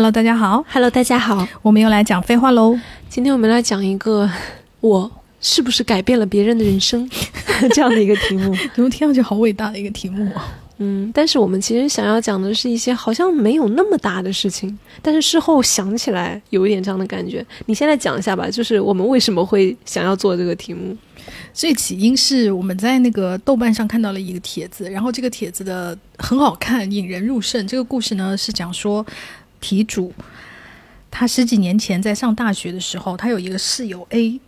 Hello，大家好。Hello，大家好，我们又来讲废话喽。今天我们来讲一个 我是不是改变了别人的人生 这样的一个题目。怎么听上去好伟大的一个题目啊？嗯，但是我们其实想要讲的是一些好像没有那么大的事情，但是事后想起来有一点这样的感觉。你现在讲一下吧，就是我们为什么会想要做这个题目？这起因是我们在那个豆瓣上看到了一个帖子，然后这个帖子的很好看，引人入胜。这个故事呢是讲说题主他十几年前在上大学的时候，他有一个室友 A。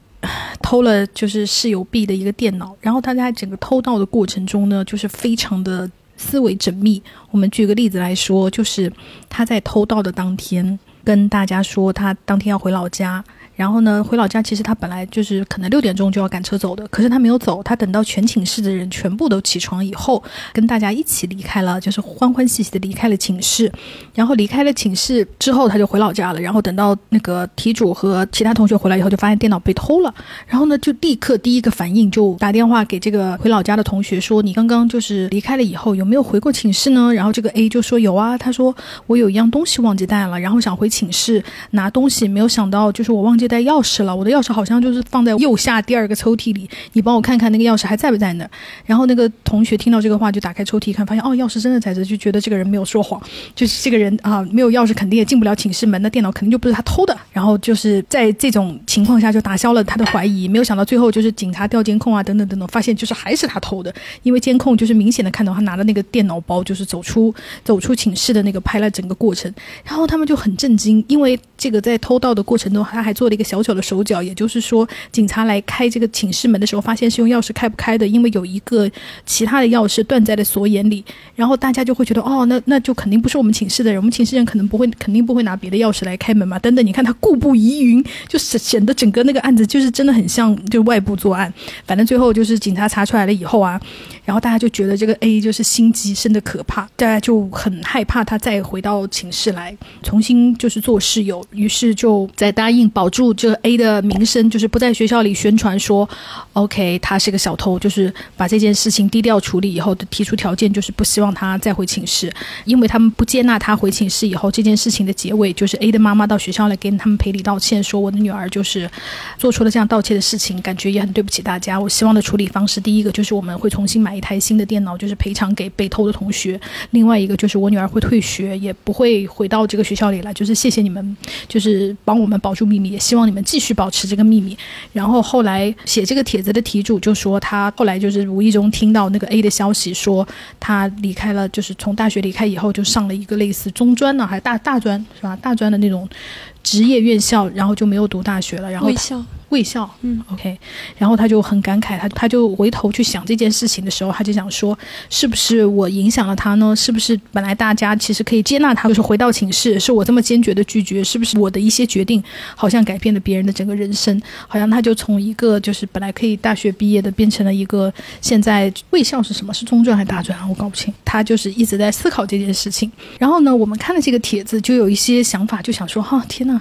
偷了就是室友 B 的一个电脑，然后他在整个偷盗的过程中呢，就是非常的思维缜密。我们举个例子来说，就是他在偷盗的当天跟大家说他当天要回老家，然后呢回老家其实他本来就是可能六点钟就要赶车走的，可是他没有走，他等到全寝室的人全部都起床以后，跟大家一起离开了，就是欢欢喜喜的离开了寝室。然后离开了寝室之后，他就回老家了。然后等到那个题主和其他同学回来以后，就发现电脑被偷了。然后呢，就立刻第一个反应就打电话给这个回老家的同学说：“你刚刚就是离开了以后，有没有回过寝室呢？”然后这个 A 就说：“有啊。”他说：“我有一样东西忘记带了，然后想回寝室拿东西，没有想到就是我忘记带钥匙了。我的钥匙好像就是放在右下第二个抽屉里，你帮我看看那个钥匙还在不在那儿。”然后那个同学听到这个话，就打开抽屉一看，发现哦，钥匙真的在这，就觉得这个人没有说谎，就是这个人啊没有钥匙肯定也进不了寝室门，那电脑肯定就不是他偷的。然后就是在这种情况下就打消了他的怀疑，没有想到最后就是警察调监控啊等等等等，发现就是还是他偷的，因为监控就是明显的看到他拿的那个电脑包就是走出走出寝室的那个拍了整个过程。然后他们就很震惊，因为这个在偷盗的过程中他还做了一个小小的手脚，也就是说警察来开这个寝室门的时候，发现是用钥匙开不开的，因为有一个其他的钥匙断在了锁眼里。然后大家就会觉得哦，那那就肯定不是我们寝室的人，我们寝室人可能不会，肯定不会拿别的钥匙来开门嘛。等等，你看他故步疑云，就是显得整个那个案子就是真的很像就外部作案。反正最后就是警察查出来了以后啊，然后大家就觉得这个 A 就是心机深的可怕，大家就很害怕他再回到寝室来重新就是做室友，于是就在答应保住这个 A 的名声，就是不在学校里宣传说，OK 他是个小偷，就是把这件事情低调处理以后提出条件，就是不希望他再回寝室，因为他们不接纳他回寝室以后，这件事情的结尾就是 A 的妈妈到学校来跟他们赔礼道歉，说我的女儿就是做出了这样盗窃的事情，感觉也很对不起大家。我希望的处理方式，第一个就是我们会重新买买一台新的电脑，就是赔偿给被偷的同学；另外一个就是我女儿会退学，也不会回到这个学校里来。就是谢谢你们，就是帮我们保住秘密，也希望你们继续保持这个秘密。然后后来写这个帖子的题主就说，他后来就是无意中听到那个 A 的消息，说他离开了，就是从大学离开以后，就上了一个类似中专呢，还大大专是吧？大专的那种职业院校，然后就没有读大学了。然后，卫校，嗯，OK，然后他就很感慨，他他就回头去想这件事情的时候，他就想说，是不是我影响了他呢？是不是本来大家其实可以接纳他，就是回到寝室，是我这么坚决的拒绝？是不是我的一些决定好像改变了别人的整个人生？好像他就从一个就是本来可以大学毕业的，变成了一个现在卫校是什么？是中专还是大专啊？我搞不清。他就是一直在思考这件事情。然后呢，我们看了这个帖子，就有一些想法，就想说，哈、天呐！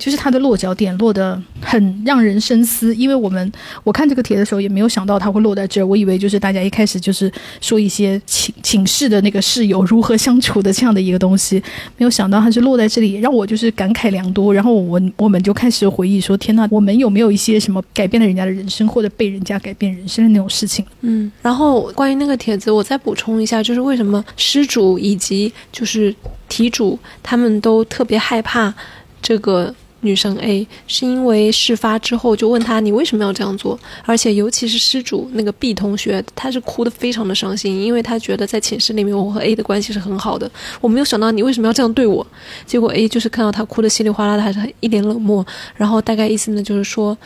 就是它的落脚点落得很让人深思，因为我们我看这个帖的时候也没有想到它会落在这儿，我以为就是大家一开始就是说一些寝寝室的那个室友如何相处的这样的一个东西，没有想到它是落在这里，让我就是感慨良多。然后我我们就开始回忆说，天呐，我们有没有一些什么改变了人家的人生，或者被人家改变人生的那种事情？嗯，然后关于那个帖子，我再补充一下，就是为什么失主以及就是题主他们都特别害怕这个女生 A，是因为事发之后就问他你为什么要这样做，而且尤其是失主那个 B 同学，他是哭得非常的伤心，因为他觉得在寝室里面我和 A 的关系是很好的，我没有想到你为什么要这样对我，结果 A 就是看到他哭得稀里哗啦的，还是一脸冷漠，然后大概意思呢就是说，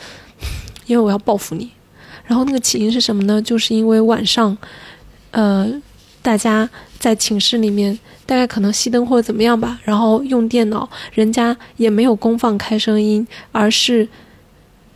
因为我要报复你。然后那个起因是什么呢？就是因为晚上，呃，大家在寝室里面，大概可能熄灯或者怎么样吧，然后用电脑，人家也没有公放开声音，而是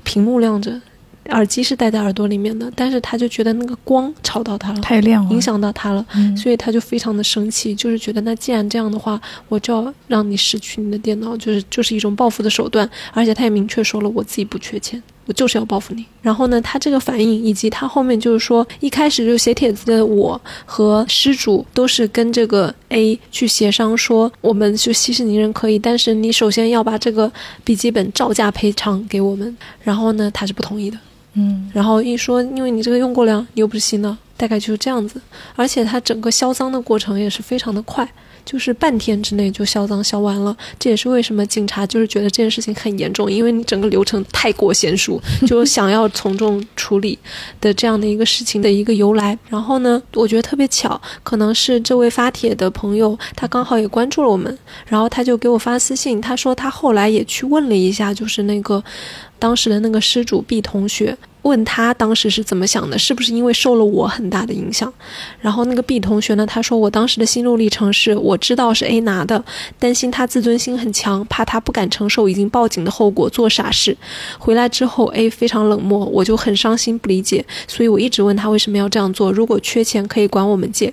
屏幕亮着，耳机是戴在耳朵里面的，但是他就觉得那个光吵到他了，太亮了，影响到他了，嗯所以他就非常的生气，就是觉得那既然这样的话，我就要让你失去你的电脑，就是就是一种报复的手段，而且他也明确说了我自己不缺钱。我就是要报复你。然后呢，他这个反应以及他后面就是说，一开始就写帖子的我和失主都是跟这个 A 去协商说，我们就息事宁人可以，但是你首先要把这个笔记本照价赔偿给我们。然后呢，他是不同意的。嗯，然后一说，因为你这个用过了，你又不是新的，大概就是这样子。而且他整个销赃的过程也是非常的快。就是半天之内就销赃销完了，这也是为什么警察就是觉得这件事情很严重，因为你整个流程太过娴熟，就 想要从重处理的这样的一个事情的一个由来。然后呢，我觉得特别巧，可能是这位发帖的朋友他刚好也关注了我们，然后他就给我发私信，他说他后来也去问了一下，就是那个当时的那个失主 B 同学。问他当时是怎么想的，是不是因为受了我很大的影响？然后那个 B 同学呢，他说我当时的心路历程是，我知道是 A 拿的，担心他自尊心很强，怕他不敢承受已经报警的后果，做傻事。回来之后 A 非常冷漠，我就很伤心不理解，所以我一直问他为什么要这样做。如果缺钱可以管我们借。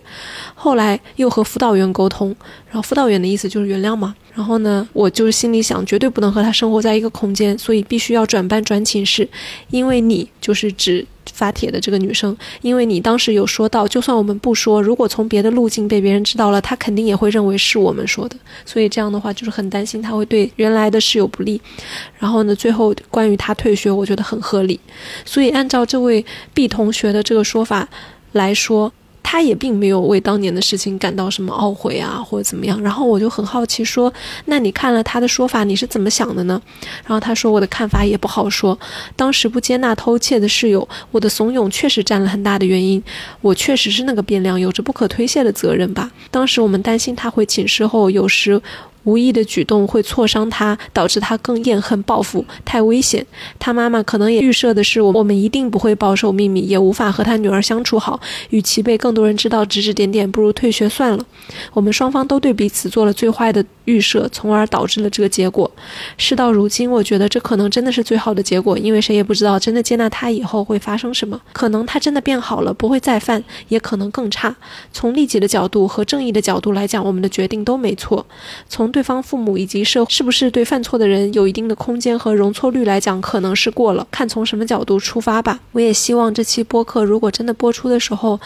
后来又和辅导员沟通，然后辅导员的意思就是原谅嘛。然后呢，我就是心里想，绝对不能和他生活在一个空间，所以必须要转班转寝室。因为你就是指发帖的这个女生，因为你当时有说到，就算我们不说，如果从别的路径被别人知道了，他肯定也会认为是我们说的。所以这样的话，就是很担心他会对原来的室友不利。然后呢，最后关于他退学，我觉得很合理。所以按照这位 B 同学的这个说法来说。他也并没有为当年的事情感到什么懊悔啊，或者怎么样。然后我就很好奇，说：“那你看了他的说法，你是怎么想的呢？”然后他说：“我的看法也不好说。当时不接纳偷窃的室友，我的怂恿确实占了很大的原因。我确实是那个变量，有着不可推卸的责任吧。当时我们担心他回寝室后，有时……”无意的举动会挫伤他，导致他更厌恨报复，太危险。他妈妈可能也预设的是，我我们一定不会保守秘密，也无法和他女儿相处好。与其被更多人知道指指点点，不如退学算了。我们双方都对彼此做了最坏的预设，从而导致了这个结果。事到如今，我觉得这可能真的是最好的结果，因为谁也不知道真的接纳他以后会发生什么。可能他真的变好了，不会再犯，也可能更差。从利己的角度和正义的角度来讲，我们的决定都没错。从对方父母以及社是不是对犯错的人有一定的空间和容错率来讲，可能是过了。看从什么角度出发吧。我也希望这期播客如果真的播出的时候，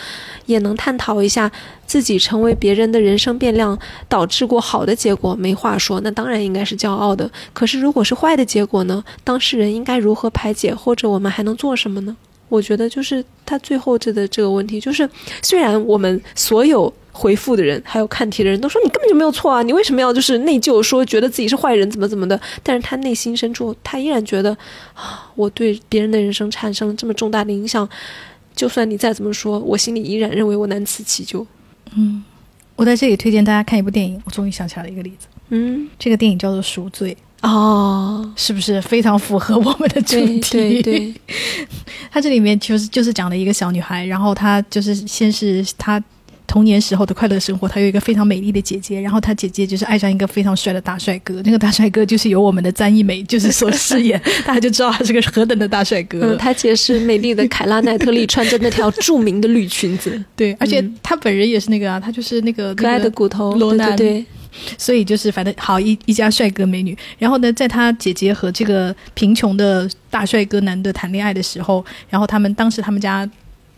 也能探讨一下自己成为别人的人生变量，导致过好的结果，没话说，那当然应该是骄傲的。可是如果是坏的结果呢？当事人应该如何排解，或者我们还能做什么呢？我觉得就是他最后这的这个问题，就是虽然我们所有。回复的人，还有看题的人都说你根本就没有错啊！你为什么要就是内疚，说觉得自己是坏人，怎么怎么的？但是他内心深处，他依然觉得啊，我对别人的人生产生了这么重大的影响，就算你再怎么说，我心里依然认为我难辞其咎。嗯，我在这里推荐大家看一部电影，我终于想起来了一个例子。嗯，这个电影叫做《赎罪》哦，是不是非常符合我们的主题？对对，它这里面就是就是讲的一个小女孩，然后她就是先是她。童年时候的快乐生活，她有一个非常美丽的姐姐，然后她姐姐就是爱上一个非常帅的大帅哥，那个大帅哥就是由我们的詹一美就是所饰演，大家就知道他是个何等的大帅哥。他姐是美丽的凯拉奈特利，穿着那条著名的绿裙子，对，而且他本人也是那个啊，他就是那个可爱的骨头罗南，对，所以就是反正好一一家帅哥美女。然后呢，在他姐姐和这个贫穷的大帅哥男的谈恋爱的时候，然后他们当时他们家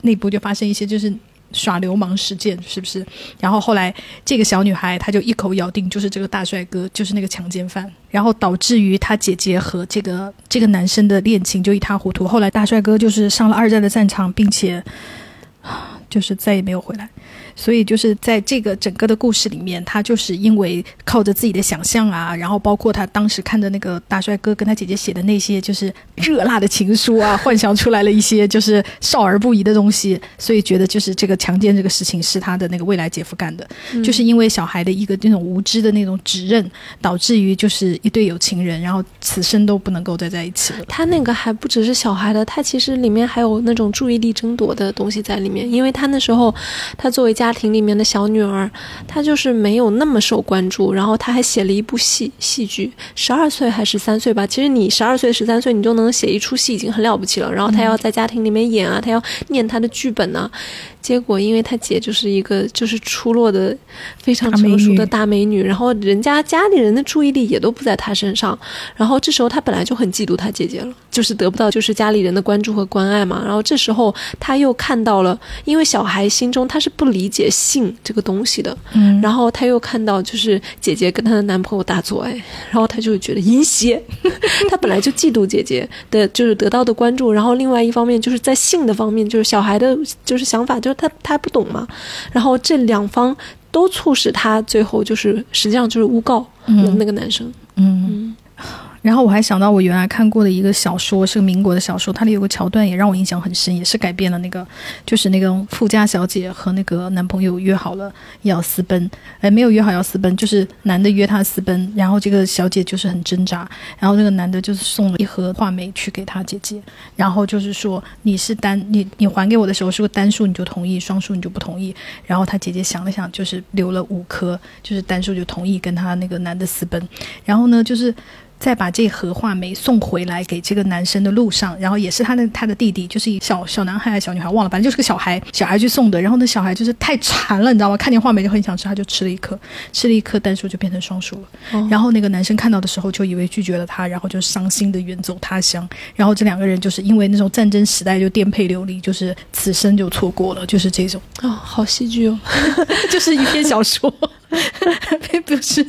内部就发生一些就是。耍流氓事件是不是？然后后来这个小女孩她就一口咬定就是这个大帅哥就是那个强奸犯，然后导致于她姐姐和这个这个男生的恋情就一塌糊涂。后来大帅哥就是上了二战的战场，并且就是再也没有回来。所以就是在这个整个的故事里面，他就是因为靠着自己的想象啊，然后包括他当时看着那个大帅哥跟他姐姐写的那些就是热辣的情书啊，幻想出来了一些就是少儿不宜的东西，所以觉得就是这个强奸这个事情是他的那个未来姐夫干的，就是因为小孩的一个那种无知的那种指认，导致于就是一对有情人，然后此生都不能够再在一起了。他那个还不只是小孩的，他其实里面还有那种注意力争夺的东西在里面，因为。他那时候，他作为家庭里面的小女儿，她就是没有那么受关注。然后她还写了一部戏戏剧，十二岁还是三岁吧？其实你十二岁、十三岁，你就能写一出戏，已经很了不起了。然后她要在家庭里面演啊，她要念她的剧本呢。结果，因为她姐就是一个就是出落的非常成熟的大美女，然后人家家里人的注意力也都不在她身上，然后这时候她本来就很嫉妒她姐姐了，就是得不到就是家里人的关注和关爱嘛。然后这时候她又看到了，因为小孩心中她是不理解性这个东西的，嗯，然后她又看到就是姐姐跟她的男朋友大做爱，然后她就觉得淫邪，她本来就嫉妒姐姐的就是得到的关注，然后另外一方面就是在性的方面，就是小孩的就是想法就。是她她不懂嘛，然后这两方都促使她最后就是实际上就是诬告那个男生，嗯。然后我还想到我原来看过的一个小说，是个民国的小说，它里有个桥段也让我印象很深，也是改变了那个，就是那个富家小姐和那个男朋友约好了要私奔，哎，没有约好要私奔，就是男的约她私奔，然后这个小姐就是很挣扎，然后那个男的就是送了一盒话梅去给她姐姐，然后就是说你是单你你还给我的时候是个单数你就同意，双数你就不同意，然后她姐姐想了想，就是留了五颗，就是单数就同意跟他那个男的私奔，然后呢就是。再把这盒话梅送回来给这个男生的路上，然后也是他的他的弟弟，就是一小小男孩还是小女孩忘了，反正就是个小孩，小孩去送的。然后那小孩就是太馋了，你知道吗？看见话梅就很想吃，他就吃了一颗，吃了一颗单数就变成双数了。然后那个男生看到的时候就以为拒绝了他，然后就伤心的远走他乡。然后这两个人就是因为那种战争时代就颠沛流离，就是此生就错过了，就是这种啊，好戏剧哦，就是一篇小说。并不是，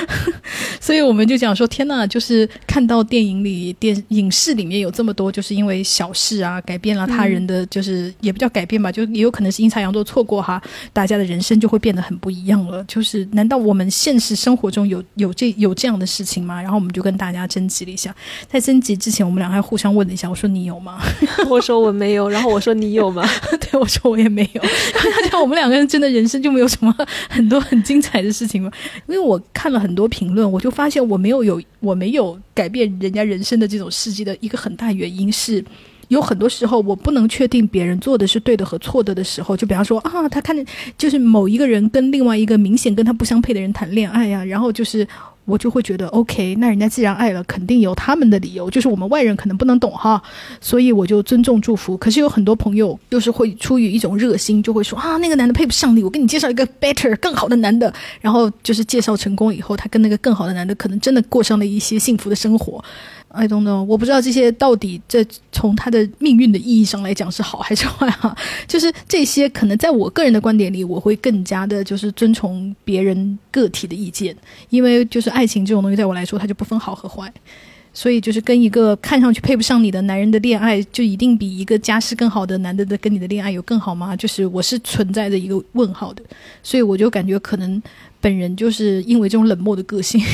所以我们就讲说，天呐，就是看到电影里、电影视里面有这么多，就是因为小事啊，改变了他人的，就是也不叫改变吧，就也有可能是阴差阳错错过哈，大家的人生就会变得很不一样了。就是难道我们现实生活中有有这 有这样的事情吗？然后我们就跟大家征集了一下，在征集之前，我们俩还互相问了一下，我说你有吗？我说我没有，然后我说你有吗？对，我说我也没有。大家我们两个人真的人生就没有什么很多很。精彩的事情吗？因为我看了很多评论，我就发现我没有有我没有改变人家人生的这种事迹的一个很大原因是，有很多时候我不能确定别人做的是对的和错的的时候，就比方说啊，他看见就是某一个人跟另外一个明显跟他不相配的人谈恋爱呀，然后就是。我就会觉得，OK，那人家既然爱了，肯定有他们的理由，就是我们外人可能不能懂哈，所以我就尊重祝福。可是有很多朋友又是会出于一种热心，就会说啊，那个男的配不上你，我给你介绍一个 better 更好的男的。然后就是介绍成功以后，他跟那个更好的男的可能真的过上了一些幸福的生活。I don't know，我不知道这些到底这从他的命运的意义上来讲是好还是坏哈。就是这些可能在我个人的观点里，我会更加的就是遵从别人个体的意见，因为就是爱情这种东西，在我来说它就不分好和坏。所以就是跟一个看上去配不上你的男人的恋爱，就一定比一个家世更好的男的的跟你的恋爱有更好吗？就是我是存在着一个问号的，所以我就感觉可能本人就是因为这种冷漠的个性。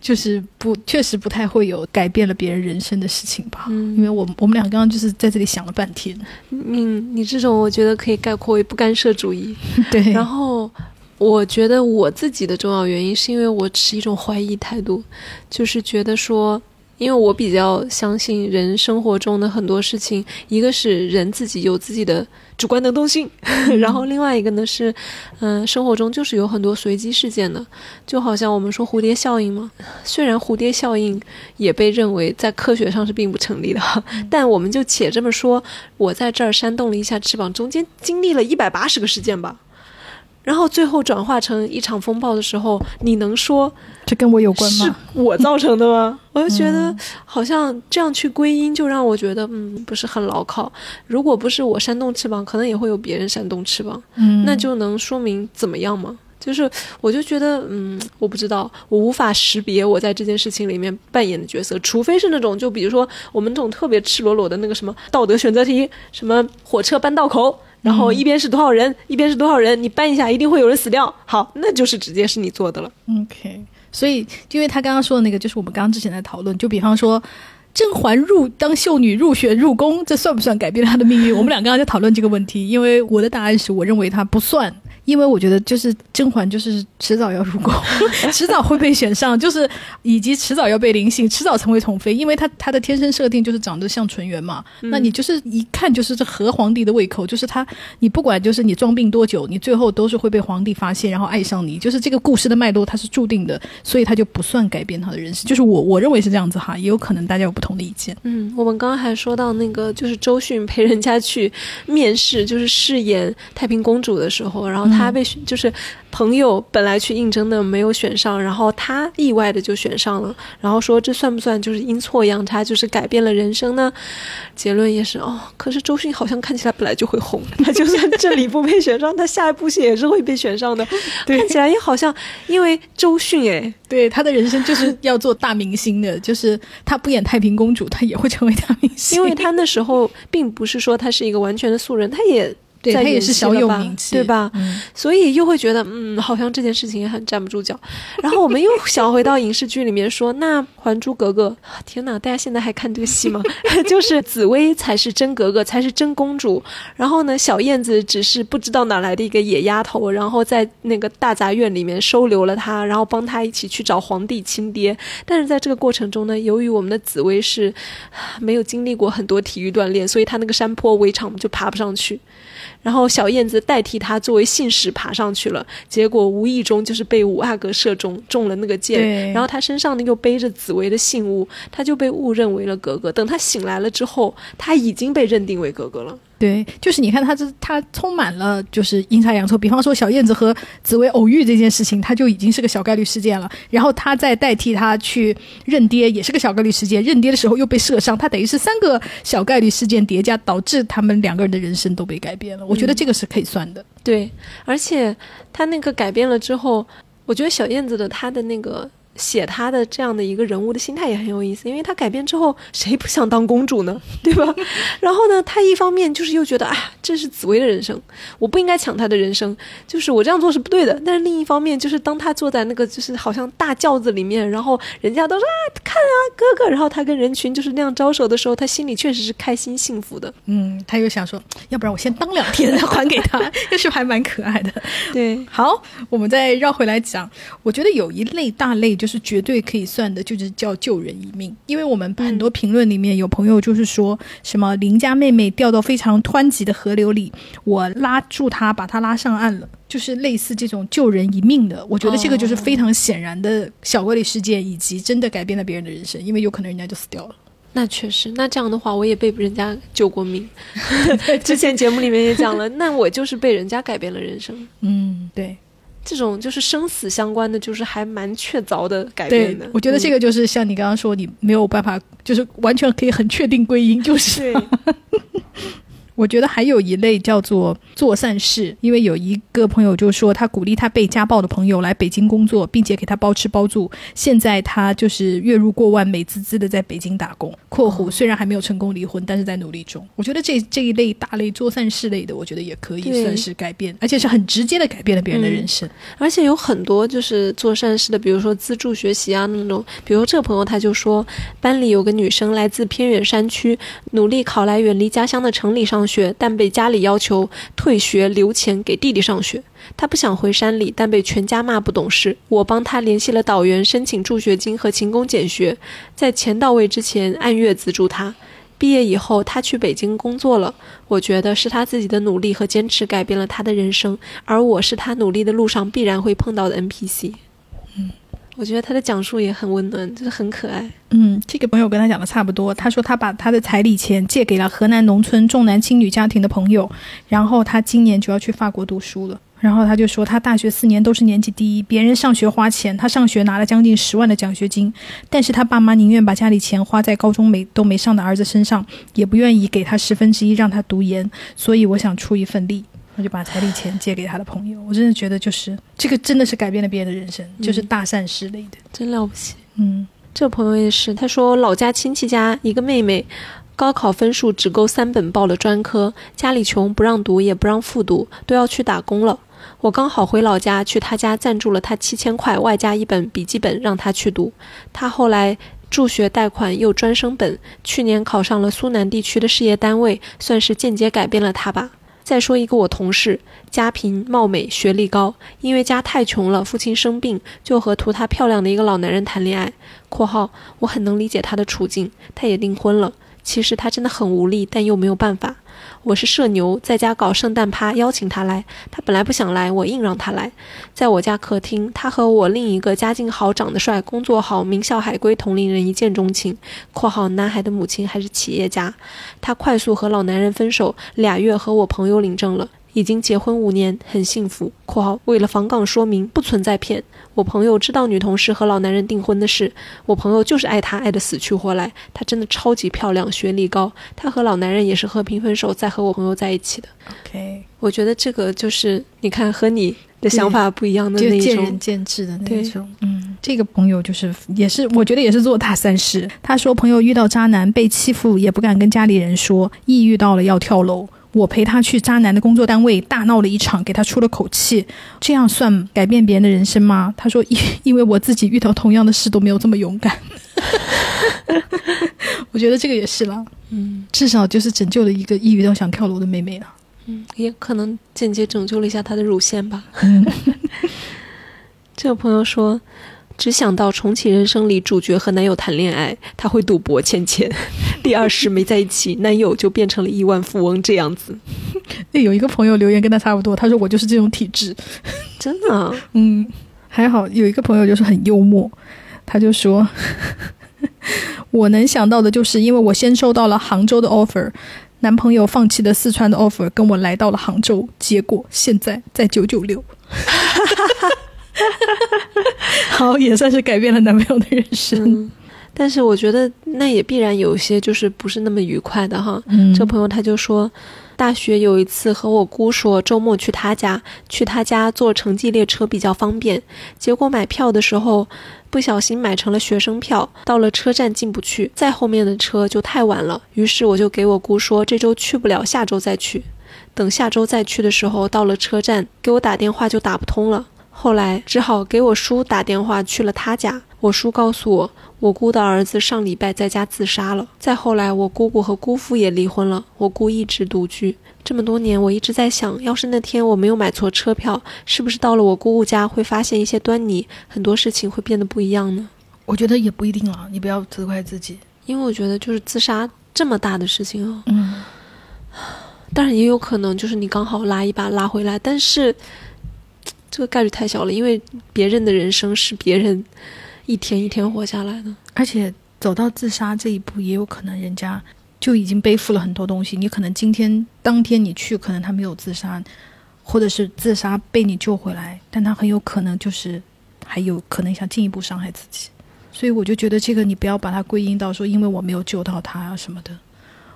就是不，确实不太会有改变了别人人生的事情吧。嗯，因为我我们俩刚刚就是在这里想了半天。嗯，你这种我觉得可以概括为不干涉主义。对。然后我觉得我自己的重要原因是因为我持一种怀疑态度，就是觉得说。因为我比较相信人生活中的很多事情，一个是人自己有自己的主观能动性，然后另外一个呢是，嗯，生活中就是有很多随机事件的，就好像我们说蝴蝶效应嘛。虽然蝴蝶效应也被认为在科学上是并不成立的，但我们就且这么说，我在这儿扇动了一下翅膀，中间经历了一百八十个事件吧。然后最后转化成一场风暴的时候，你能说这跟我有关吗？是我造成的吗？我就觉得好像这样去归因，就让我觉得嗯不是很牢靠。如果不是我扇动翅膀，可能也会有别人扇动翅膀。嗯，那就能说明怎么样吗？就是我就觉得嗯，我不知道，我无法识别我在这件事情里面扮演的角色，除非是那种就比如说我们这种特别赤裸裸的那个什么道德选择题，什么火车搬道口。然后一边是多少人，一边是多少人，你搬一下一定会有人死掉。好，那就是直接是你做的了。OK，所以因为他刚刚说的那个，就是我们刚刚之前在讨论，就比方说甄嬛入当秀女入选入宫，这算不算改变她的命运？我们俩刚刚在讨论这个问题，因为我的答案是我认为她不算。因为我觉得就是甄嬛就是迟早要入宫，迟早会被选上，就是以及迟早要被临幸，迟早成为宠妃，因为她她的天生设定就是长得像纯元嘛，那你就是一看就是这合皇帝的胃口，就是他你不管就是你装病多久，你最后都是会被皇帝发现，然后爱上你，就是这个故事的脉络它是注定的，所以他就不算改变他的人生，就是我我认为是这样子哈，也有可能大家有不同的意见。嗯，我们刚刚还说到那个就是周迅陪人家去面试，就是饰演太平公主的时候，然后她被选就是。朋友本来去应征的没有选上，然后他意外的就选上了，然后说这算不算就是阴错阳差，就是改变了人生呢？结论也是哦。可是周迅好像看起来本来就会红，他就算这里不被选上，他下一部戏也是会被选上的。看起来也好像因为周迅哎，对他的人生就是要做大明星的，就是他不演太平公主，他也会成为大明星。因为他那时候并不是说他是一个完全的素人，他也。对他也是小有名气，对吧？所以又会觉得，嗯，好像这件事情也很站不住脚。然后我们又想回到影视剧里面说，那《还珠格格》，天哪，大家现在还看这个戏吗？就是紫薇才是真格格，才是真公主。然后呢，小燕子只是不知道哪来的一个野丫头，然后在那个大杂院里面收留了她，然后帮她一起去找皇帝亲爹。但是在这个过程中呢，由于我们的紫薇是没有经历过很多体育锻炼，所以她那个山坡围场就爬不上去。然后小燕子代替他作为信使爬上去了，结果无意中就是被五阿哥射中，中了那个箭。然后他身上呢又背着紫薇的信物，他就被误认为了格格。等他醒来了之后，他已经被认定为格格了。对，就是你看他这，他充满了就是阴差阳错。比方说小燕子和紫薇偶遇这件事情，他就已经是个小概率事件了。然后他再代替他去认爹，也是个小概率事件。认爹的时候又被射伤，他等于是三个小概率事件叠加，导致他们两个人的人生都被改变了。我觉得这个是可以算的。对，而且他那个改变了之后，我觉得小燕子的他的那个。写他的这样的一个人物的心态也很有意思，因为他改变之后，谁不想当公主呢？对吧？然后呢，他一方面就是又觉得，啊，这是紫薇的人生，我不应该抢他的人生，就是我这样做是不对的。但是另一方面，就是当他坐在那个就是好像大轿子里面，然后人家都说啊，看啊，哥哥，然后他跟人群就是那样招手的时候，他心里确实是开心幸福的。嗯，他又想说，要不然我先当两天 还给他，就是还蛮可爱的。对，好，我们再绕回来讲，我觉得有一类大类。就是绝对可以算的，就是叫救人一命。因为我们很多评论里面有朋友就是说什么邻家妹妹掉到非常湍急的河流里，我拉住她，把她拉上岸了，就是类似这种救人一命的。我觉得这个就是非常显然的小概率事件，以及真的改变了别人的人生，因为有可能人家就死掉了。那确实，那这样的话，我也被人家救过命。之前节目里面也讲了，那我就是被人家改变了人生。嗯，对。这种就是生死相关的，就是还蛮确凿的改变的。我觉得这个就是像你刚刚说，你没有办法，就是完全可以很确定归因，就是。我觉得还有一类叫做做善事，因为有一个朋友就说他鼓励他被家暴的朋友来北京工作，并且给他包吃包住。现在他就是月入过万，美滋滋的在北京打工。（括弧虽然还没有成功离婚，但是在努力中。）我觉得这这一类大类做善事类的，我觉得也可以算是改变，而且是很直接的改变了别人的人生。而且有很多就是做善事的，比如说资助学习啊那种。比如这个朋友他就说，班里有个女生来自偏远山区，努力考来远离家乡的城里上。上学，但被家里要求退学留钱给弟弟上学。他不想回山里，但被全家骂不懂事。我帮他联系了导员，申请助学金和勤工俭学，在钱到位之前按月资助他。毕业以后，他去北京工作了。我觉得是他自己的努力和坚持改变了他的人生，而我是他努力的路上必然会碰到的 NPC。我觉得他的讲述也很温暖，就是很可爱。嗯，这个朋友跟他讲的差不多。他说他把他的彩礼钱借给了河南农村重男轻女家庭的朋友，然后他今年就要去法国读书了。然后他就说他大学四年都是年级第一，别人上学花钱，他上学拿了将近十万的奖学金，但是他爸妈宁愿把家里钱花在高中没都没上的儿子身上，也不愿意给他十分之一让他读研。所以我想出一份力。他就把彩礼钱借给他的朋友，我真的觉得就是这个真的是改变了别人的人生，就是大善事类的，真了不起。嗯，这朋友也是，他说老家亲戚家一个妹妹，高考分数只够三本报了专科，家里穷不让读也不让复读，都要去打工了。我刚好回老家，去他家赞助了他七千块，外加一本笔记本让他去读。他后来助学贷款又专升本，去年考上了苏南地区的事业单位，算是间接改变了他吧。再说一个我同事，家贫貌美，学历高，因为家太穷了，父亲生病，就和图她漂亮的一个老男人谈恋爱。（括号我很能理解她的处境，她也订婚了。其实他真的很无力，但又没有办法。）我是社牛，在家搞圣诞趴，邀请他来。他本来不想来，我硬让他来。在我家客厅，他和我另一个家境好、长得帅、工作好、名校海归同龄人一见钟情。（括号男孩的母亲还是企业家。）他快速和老男人分手，俩月和我朋友领证了。已经结婚五年，很幸福。（括号为了防杠说明，不存在骗。我朋友知道女同事和老男人订婚的事，我朋友就是爱她爱得死去活来。她真的超级漂亮，学历高。她和老男人也是和平分手，再和我朋友在一起的。OK，我觉得这个就是你看和你的想法不一样的那一种见仁。见智的那种。嗯，这个朋友就是也是，我觉得也是做大三事。他说朋友遇到渣男被欺负也不敢跟家里人说，抑郁到了要跳楼。我陪他去渣男的工作单位大闹了一场，给他出了口气，这样算改变别人的人生吗？他说因 因为我自己遇到同样的事都没有这么勇敢。我觉得这个也是啦，嗯至少就是拯救了一个抑郁到想跳楼的妹妹了。嗯，也可能间接拯救了一下她的乳腺吧。嗯，这个朋友说，只想到重启人生里主角和男友谈恋爱，他会赌博欠钱，第二世没在一起，男友就变成了亿万富翁这样子。那有一个朋友留言跟他差不多，他说我就是这种体质。真的啊，嗯，还好有一个朋友就是很幽默，他就说，我能想到的就是因为我先收到了杭州的 offer，男朋友放弃的四川的 offer，跟我来到了杭州，结果现在在九九六。好，也算是改变了男朋友的人生。嗯，但是我觉得那也必然有一些就是不是那么愉快的哈。嗯这朋友他就说，大学有一次和我姑说周末去他家，去他家坐城际列车比较方便。结果买票的时候不小心买成了学生票，到了车站进不去，再后面的车就太晚了。于是我就给我姑说这周去不了，下周再去。等下周再去的时候，到了车站给我打电话就打不通了。后来只好给我叔打电话去了他家。我叔告诉我，我姑的儿子上礼拜在家自杀了。再后来，我姑姑和姑父也离婚了，我姑一直独居。这么多年，我一直在想，要是那天我没有买错车票，是不是到了我姑姑家会发现一些端倪，很多事情会变得不一样呢？我觉得也不一定了，你不要责怪自己。因为我觉得，就是自杀这么大的事情啊，嗯，当然也有可能就是你刚好拉一把拉回来，但是这个概率太小了，因为别人的人生是别人一天一天活下来的。而且走到自杀这一步，也有可能人家就已经背负了很多东西。你可能今天当天你去，可能他没有自杀，或者是自杀被你救回来，但他很有可能就是还有可能想进一步伤害自己。所以我就觉得这个你不要把它归因到说因为我没有救到他啊什么的，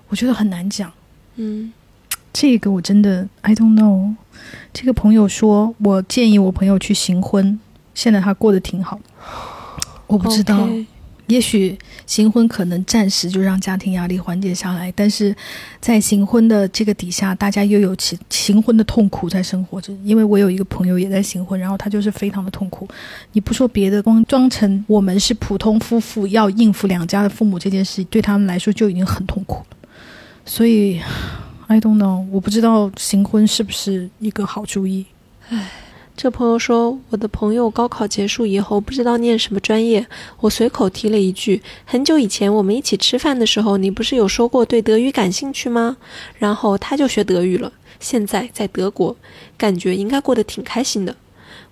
我觉得很难讲。嗯这个我真的 I don't know。这个朋友说，我建议我朋友去行婚，现在他过得挺好。我不知道也许行婚可能暂时就让家庭压力缓解下来，但是在行婚的这个底下，大家又有其行婚的痛苦在生活着。因为我有一个朋友也在行婚，然后他就是非常的痛苦。你不说别的，光装成我们是普通夫妇要应付两家的父母这件事，对他们来说就已经很痛苦了。所以，I don't know，我不知道行婚是不是一个好主意。唉这朋友说，我的朋友高考结束以后不知道念什么专业，我随口提了一句：“很久以前我们一起吃饭的时候，你不是有说过对德语感兴趣吗？”然后他就学德语了，现在在德国，感觉应该过得挺开心的。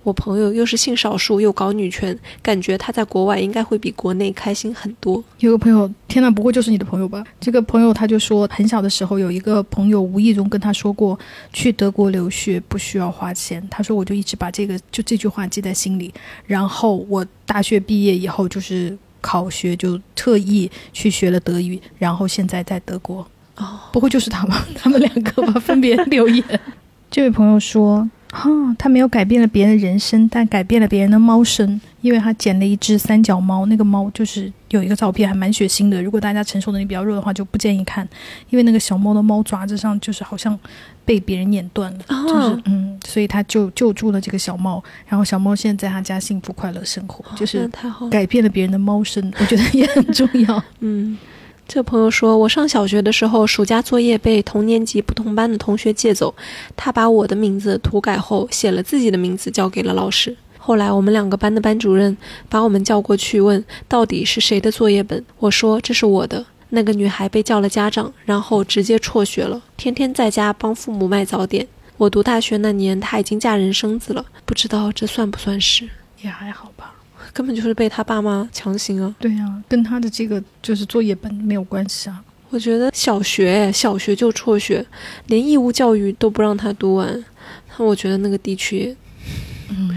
我朋友又是性少数又搞女权，感觉他在国外应该会比国内开心很多。有个朋友，天呐，不会就是你的朋友吧？这个朋友他就说，很小的时候有一个朋友无意中跟他说过，去德国留学不需要花钱。他说我就一直把这个就这句话记在心里。然后我大学毕业以后就是考学，就特意去学了德语，然后现在在德国。哦，不会就是他吧？他们两个吧，分别留言。这位朋友说：“哈、他没有改变了别人的人生，但改变了别人的猫生，因为他捡了一只三脚猫。那个猫就是有一个照片，还蛮血腥的。如果大家承受能力比较弱的话，就不建议看，因为那个小猫的猫爪子上就是好像被别人碾断了，啊就是嗯，所以他就救助了这个小猫，然后小猫现在在他家幸福快乐生活，就是。改变了别人的猫生，我觉得也很重要。嗯，这朋友说，我上小学的时候，暑假作业被同年级不同班的同学借走，他把我的名字涂改后，写了自己的名字交给了老师。后来我们两个班的班主任把我们叫过去问，到底是谁的作业本？我说这是我的。那个女孩被叫了家长，然后直接辍学了，天天在家帮父母卖早点。我读大学那年，她已经嫁人生子了，不知道这算不算是？也还好。根本就是被他爸妈强行啊！对呀，跟他的这个就是作业本没有关系啊。我觉得小学小学就辍学，连义务教育都不让他读完，那我觉得那个地区，嗯，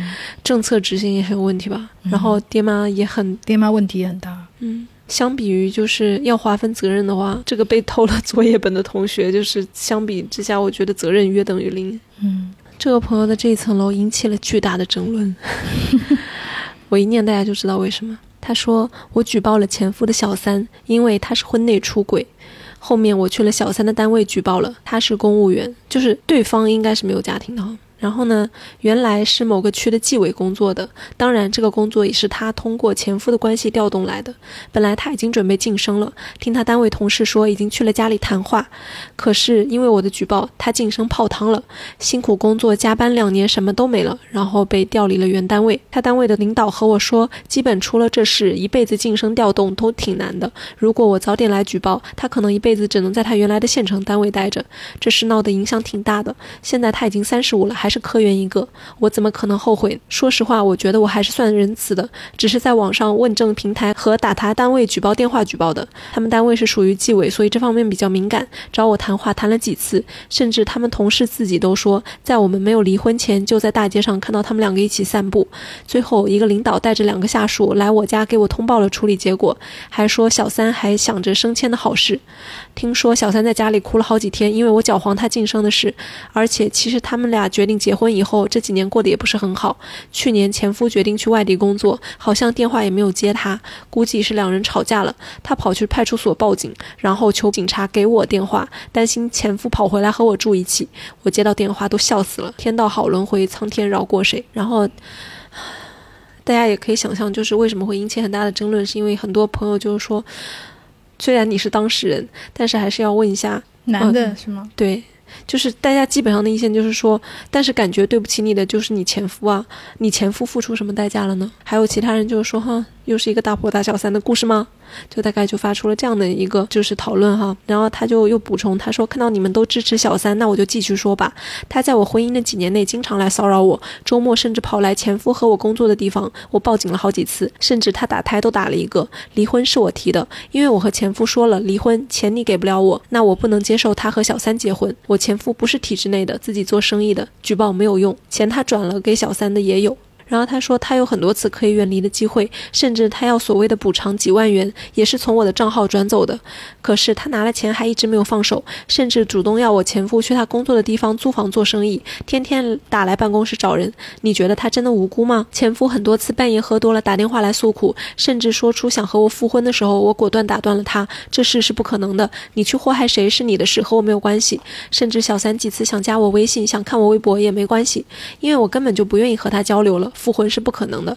政策执行也很有问题吧。然后爹妈也很爹妈问题也很大。嗯，相比于就是要划分责任的话，这个被偷了作业本的同学，就是相比之下，我觉得责任约等于零。嗯，这个朋友的这一层楼引起了巨大的争论。我一念，大家就知道为什么。他说：“我举报了前夫的小三，因为他是婚内出轨。后面我去了小三的单位举报了，他是公务员，就是对方应该是没有家庭的。”然后呢，原来是某个区的纪委工作的，当然这个工作也是他通过前夫的关系调动来的。本来他已经准备晋升了，听他单位同事说已经去了家里谈话，可是因为我的举报，他晋升泡汤了，辛苦工作加班两年什么都没了，然后被调离了原单位。他单位的领导和我说，基本出了这事，一辈子晋升调动都挺难的。如果我早点来举报，他可能一辈子只能在他原来的县城单位待着。这事闹得影响挺大的。现在他已经三十五了，还。还是科员一个，我怎么可能后悔？说实话，我觉得我还是算仁慈的，只是在网上问政平台和打他单位举报电话举报的。他们单位是属于纪委，所以这方面比较敏感，找我谈话谈了几次，甚至他们同事自己都说，在我们没有离婚前，就在大街上看到他们两个一起散步。最后一个领导带着两个下属来我家给我通报了处理结果，还说小三还想着升迁的好事。听说小三在家里哭了好几天，因为我搅黄他晋升的事，而且其实他们俩决定。结婚以后，这几年过得也不是很好。去年前夫决定去外地工作，好像电话也没有接他，估计是两人吵架了。他跑去派出所报警，然后求警察给我电话，担心前夫跑回来和我住一起。我接到电话都笑死了，天道好轮回，苍天饶过谁？然后 大家也可以想象，就是为什么会引起很大的争论，是因为很多朋友就是说，虽然你是当事人，但是还是要问一下男的是吗？对。就是大家基本上的意见就是说，但是感觉对不起你的就是你前夫啊，你前夫付出什么代价了呢？还有其他人就是说，哈，又是一个大婆大小三的故事吗？就大概就发出了这样的一个就是讨论哈，然后他就又补充，他说看到你们都支持小三，那我就继续说吧。他在我婚姻的几年内经常来骚扰我，周末甚至跑来前夫和我工作的地方，我报警了好几次，甚至他打胎都打了一个。离婚是我提的，因为我和前夫说了离婚，钱你给不了我，那我不能接受他和小三结婚。我前夫不是体制内的，自己做生意的，举报没有用，钱他转了给小三的也有。然后他说，他有很多次可以远离的机会，甚至他要所谓的补偿几万元，也是从我的账号转走的。可是他拿了钱还一直没有放手，甚至主动要我前夫去他工作的地方租房做生意，天天打来办公室找人。你觉得他真的无辜吗？前夫很多次半夜喝多了打电话来诉苦，甚至说出想和我复婚的时候，我果断打断了他，这事是不可能的。你去祸害谁是你的事，和我没有关系。甚至小三几次想加我微信，想看我微博也没关系，因为我根本就不愿意和他交流了。复婚是不可能的，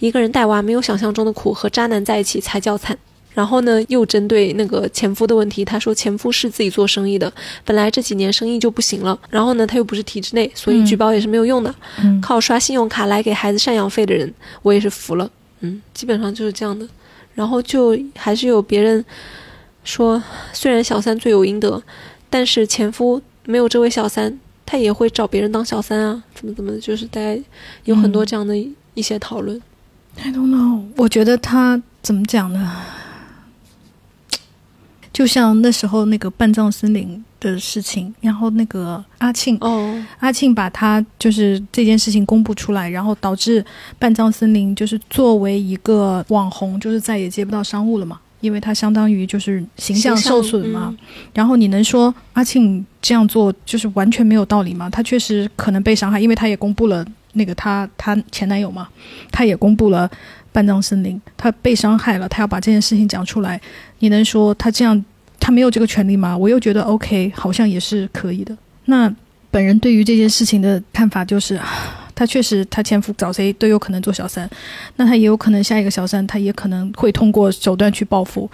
一个人带娃没有想象中的苦，和渣男在一起才叫惨。然后呢，又针对那个前夫的问题，他说前夫是自己做生意的，本来这几年生意就不行了，然后呢，他又不是体制内，所以举报也是没有用的。靠刷信用卡来给孩子赡养费的人，我也是服了。嗯，基本上就是这样的。然后就还是有别人说，虽然小三罪有应得，但是前夫没有这位小三。他也会找别人当小三啊，怎么怎么的，就是大家有很多这样的一些讨论。I don't know，我觉得他怎么讲呢？就像那时候那个半藏森林的事情，然后那个阿庆哦，阿庆把他就是这件事情公布出来，然后导致半藏森林就是作为一个网红，就是再也接不到商务了嘛。因为他相当于就是形象受损嘛，然后你能说阿庆这样做就是完全没有道理吗？他确实可能被伤害，因为他也公布了那个他他前男友嘛，他也公布了半藏森林，他被伤害了，他要把这件事情讲出来，你能说他这样他没有这个权利吗？我又觉得 OK，好像也是可以的。那本人对于这件事情的看法就是。他确实，他前夫找谁都有可能做小三，那他也有可能下一个小三，他也可能会通过手段去报复。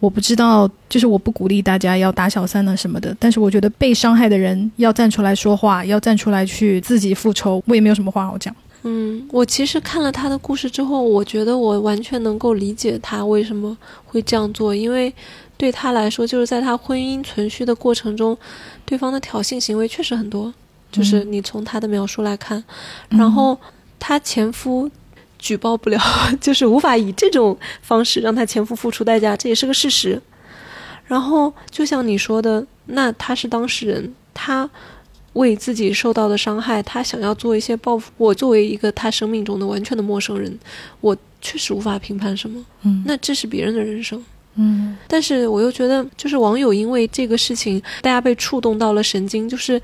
我不知道，就是我不鼓励大家要打小三呢什么的，但是我觉得被伤害的人要站出来说话，要站出来去自己复仇，我也没有什么话好讲。嗯，我其实看了他的故事之后，我觉得我完全能够理解他为什么会这样做，因为对他来说，就是在他婚姻存续的过程中，对方的挑衅行为确实很多，就是你从他的描述来看，然后他前夫。举报不了，就是无法以这种方式让他前夫付出代价，这也是个事实。然后就像你说的，那他是当事人，他为自己受到的伤害，他想要做一些报复。我作为一个他生命中的完全的陌生人，我确实无法评判什么。嗯，那这是别人的人生。嗯，但是我又觉得，就是网友因为这个事情，大家被触动到了神经，就是。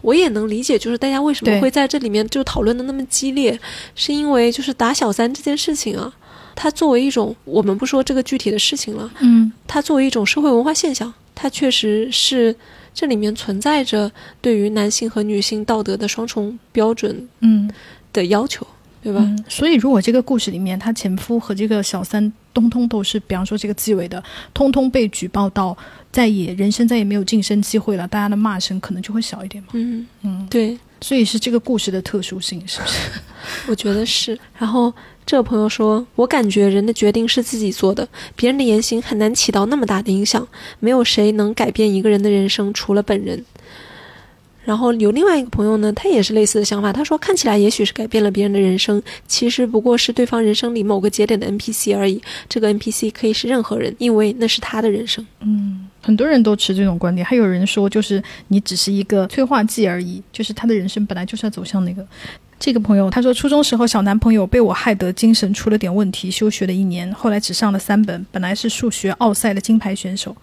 我也能理解，就是大家为什么会在这里面就讨论的那么激烈，是因为就是打小三这件事情啊，它作为一种我们不说这个具体的事情了，嗯，它作为一种社会文化现象，它确实是这里面存在着对于男性和女性道德的双重标准，嗯的要求。对吧？所以，如果这个故事里面，他前夫和这个小三通通都是，比方说这个纪委的，通通被举报到，再也人生再也没有晋升机会了，大家的骂声可能就会小一点嘛。嗯嗯，对，所以是这个故事的特殊性，是不是？我觉得是。然后这个朋友说，我感觉人的决定是自己做的，别人的言行很难起到那么大的影响，没有谁能改变一个人的人生，除了本人。然后有另外一个朋友呢，他也是类似的想法。他说，看起来也许是改变了别人的人生，其实不过是对方人生里某个节点的 NPC 而已。这个 NPC 可以是任何人，因为那是他的人生。嗯，很多人都持这种观点。还有人说，就是你只是一个催化剂而已，就是他的人生本来就是要走向那个。这个朋友他说，初中时候小男朋友被我害得精神出了点问题，休学了一年，后来只上了三本。本来是数学奥赛的金牌选手，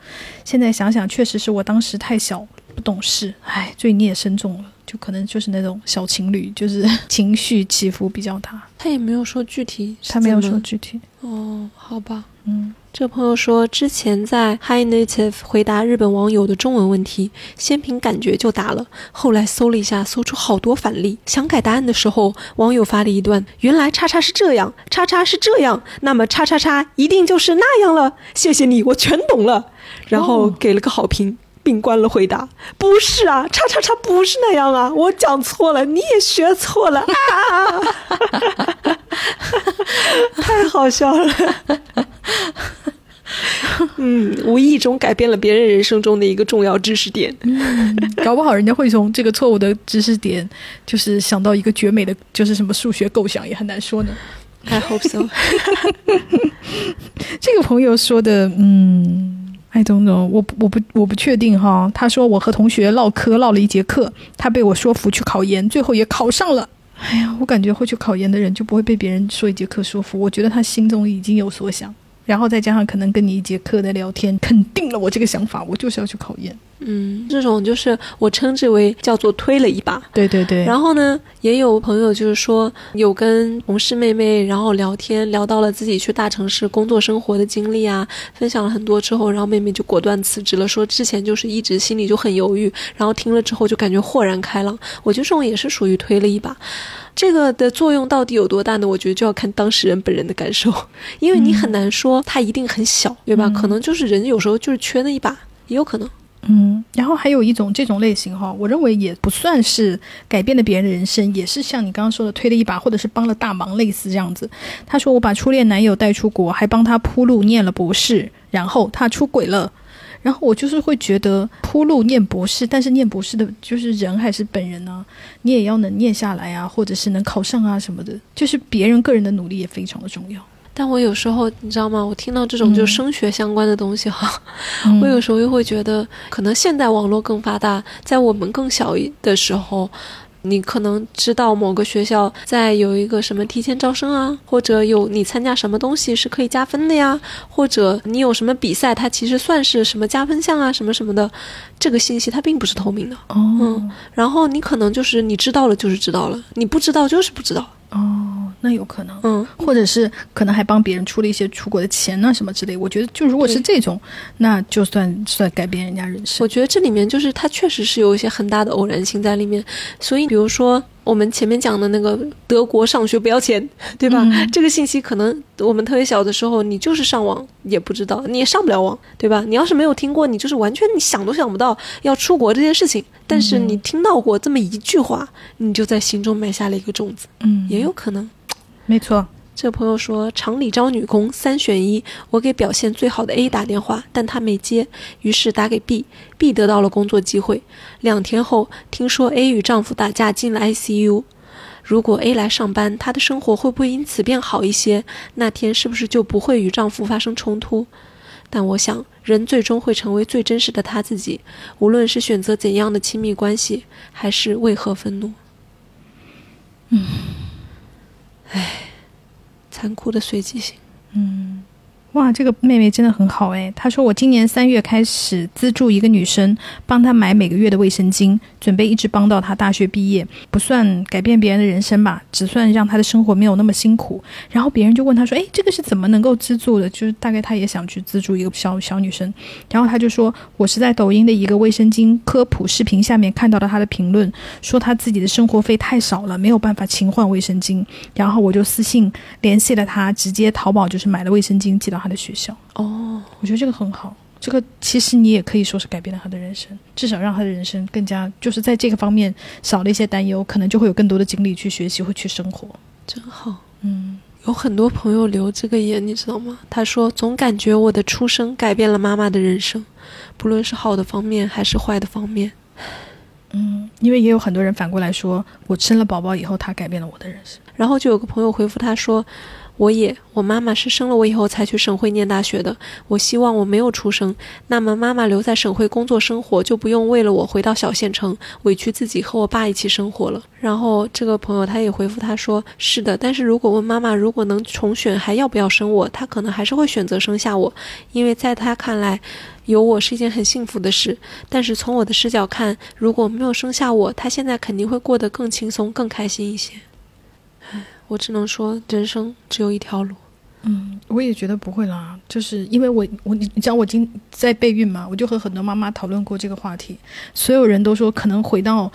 现在想想，确实是我当时太小。不懂事，唉，罪孽深重了，就可能就是那种小情侣，就是 情绪起伏比较大。他也没有说具体，他没有说具体。哦，好吧，嗯，这朋友说之前在 Hi Native 回答日本网友的中文问题，先凭感觉就答了，后来搜了一下，搜出好多反例。想改答案的时候，网友发了一段：原来叉叉是这样，叉叉是这样，那么叉叉叉一定就是那样了。谢谢你，我全懂了。然后给了个好评。并关了回答，不是啊，叉叉叉不是那样啊，我讲错了，你也学错了啊，太好笑了，嗯，无意中改变了别人人生中的一个重要知识点，搞不好人家会从这个错误的知识点，就是想到一个绝美的，就是什么数学构想，也很难说呢。I hope so。这个朋友说的，嗯。I don't know，我我不我不确定哈。他说我和同学唠嗑唠了一节课，他被我说服去考研，最后也考上了。哎呀，我感觉会去考研的人就不会被别人说一节课说服。我觉得他心中已经有所想，然后再加上可能跟你一节课的聊天，肯定了我这个想法，我就是要去考研。嗯，这种就是我称之为叫做推了一把。对对对。然后呢，也有朋友就是说有跟同事妹妹然后聊天，聊到了自己去大城市工作生活的经历啊，分享了很多之后，然后妹妹就果断辞职了，说之前就是一直心里就很犹豫，然后听了之后就感觉豁然开朗。我觉得这种也是属于推了一把。这个的作用到底有多大呢？我觉得就要看当事人本人的感受，因为你很难说他一定很小，对吧？可能就是人有时候就是缺那一把，也有可能。嗯，然后还有一种这种类型哈，我认为也不算是改变了别人的人生，也是像你刚刚说的推了一把，或者是帮了大忙，类似这样子。他说我把初恋男友带出国，还帮他铺路念了博士，然后他出轨了，然后我就是会觉得铺路念博士，但是念博士的就是人还是本人呢，你也要能念下来啊，或者是能考上啊什么的，就是别人个人的努力也非常的重要。但我有时候，你知道吗？我听到这种就升学相关的东西哈，我有时候又会觉得，可能现代网络更发达，在我们更小的时候，你可能知道某个学校在有一个什么提前招生啊，或者有你参加什么东西是可以加分的呀，或者你有什么比赛，它其实算是什么加分项啊，什么什么的，这个信息它并不是透明的。哦，然后你可能就是你知道了就是知道了，你不知道就是不知道。哦，那有可能，嗯，或者是可能还帮别人出了一些出国的钱呢，什么之类。我觉得，就如果是这种，那就算算改变人家人生。我觉得这里面就是它确实是有一些很大的偶然性在里面。所以，比如说我们前面讲的那个德国上学不要钱，对吧？嗯这个信息可能我们特别小的时候，你就是上网也不知道，你也上不了网，对吧？你要是没有听过，你就是完全你想都想不到要出国这件事情。但是你听到过这么一句话，你就在心中埋下了一个种子，嗯，也有可能。没错。这个朋友说，厂里招女工，三选一。我给表现最好的 A 打电话，但他没接，于是打给 B，B 得到了工作机会。两天后，听说 A 与丈夫打架进了 ICU。如果 A 来上班，她的生活会不会因此变好一些？那天是不是就不会与丈夫发生冲突？但我想，人最终会成为最真实的他自己，无论是选择怎样的亲密关系，还是为何愤怒。嗯，唉，残酷的随机性。嗯哇，这个妹妹真的很好哎！她说我今年三月开始资助一个女生，帮她买每个月的卫生巾，准备一直帮到她大学毕业，不算改变别人的人生吧，只算让她的生活没有那么辛苦。然后别人就问她说：“哎，这个是怎么能够资助的？”就是大概她也想去资助一个小小女生。然后她就说：“我是在抖音的一个卫生巾科普视频下面看到了她的评论，说她自己的生活费太少了，没有办法勤换卫生巾。然后我就私信联系了她，直接淘宝就是买了卫生巾寄到她的学校。”哦，我觉得这个很好，这个其实你也可以说是改变了他的人生，至少让他的人生更加就是在这个方面少了一些担忧，可能就会有更多的精力去学习，会去生活。真好。嗯有很多朋友留这个言，你知道吗？他说：“总感觉我的出生改变了妈妈的人生，不论是好的方面还是坏的方面。嗯，因为也有很多人反过来说，我生了宝宝以后，他改变了我的人生。”然后就有个朋友回复他说：“我也，我妈妈是生了我以后才去省会念大学的。我希望我没有出生，那么妈妈留在省会工作生活，就不用为了我回到小县城，委屈自己和我爸一起生活了。”然后这个朋友他也回复他说：“是的，但是如果问妈妈如果能重选还要不要生我，她可能还是会选择生下我，因为在她看来。”有我是一件很幸福的事，但是从我的视角看，如果没有生下我，她现在肯定会过得更轻松、更开心一些。我只能说，人生只有一条路。嗯，我也觉得不会啦，就是因为我我你你知道我今在备孕嘛，我就和很多妈妈讨论过这个话题，所有人都说可能回到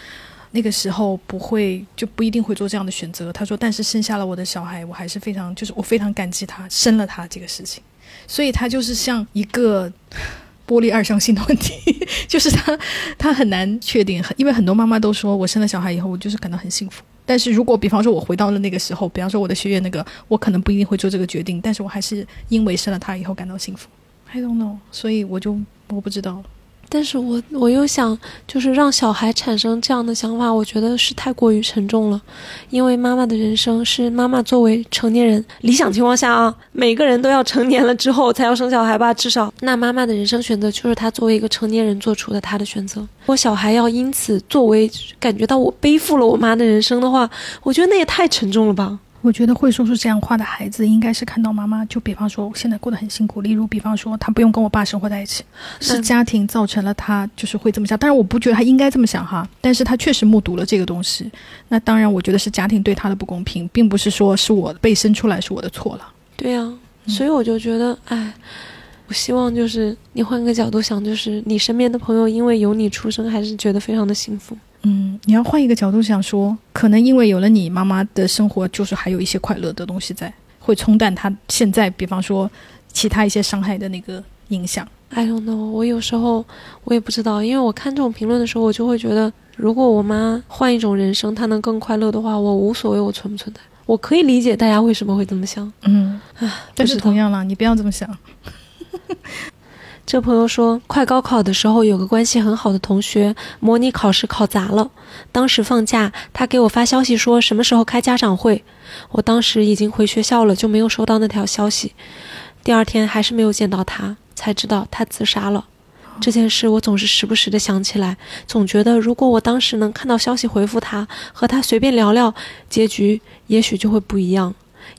那个时候不会就不一定会做这样的选择。他说，但是生下了我的小孩，我还是非常就是我非常感激他生了他这个事情，所以他就是像一个。玻璃二象性的问题，就是他他很难确定，很因为很多妈妈都说我生了小孩以后，我就是感到很幸福。但是如果比方说我回到了那个时候，比方说我的学院那个，我可能不一定会做这个决定，但是我还是因为生了他以后感到幸福。I don't know，所以我就我不知道。但是我我又想，就是让小孩产生这样的想法，我觉得是太过于沉重了。因为妈妈的人生是妈妈作为成年人，理想情况下啊，每个人都要成年了之后才要生小孩吧，至少那妈妈的人生选择就是她作为一个成年人做出的她的选择。我小孩要因此作为感觉到我背负了我妈的人生的话，我觉得那也太沉重了吧。我觉得会说出这样话的孩子，应该是看到妈妈，就比方说现在过得很辛苦，例如比方说他不用跟我爸生活在一起，是家庭造成了他就是会这么想。但是我不觉得他应该这么想哈，但是他确实目睹了这个东西。那当然，我觉得是家庭对他的不公平，并不是说是我被生出来是我的错了。对呀、所以我就觉得，哎，我希望就是你换个角度想，就是你身边的朋友因为有你出生，还是觉得非常的幸福。嗯，你要换一个角度想说，可能因为有了你，妈妈的生活就是还有一些快乐的东西在，会冲淡她现在，比方说其他一些伤害的那个影响。I don't know，我有时候我也不知道，因为我看这种评论的时候，我就会觉得，如果我妈换一种人生，她能更快乐的话，我无所谓我存不存在。我可以理解大家为什么会这么想，嗯，啊但是同样啦，你不要这么想。这朋友说，快高考的时候，有个关系很好的同学模拟考试考砸了。当时放假，他给我发消息说什么时候开家长会。我当时已经回学校了，就没有收到那条消息。第二天还是没有见到他，才知道他自杀了。这件事我总是时不时的想起来，总觉得如果我当时能看到消息回复他，和他随便聊聊，结局也许就会不一样。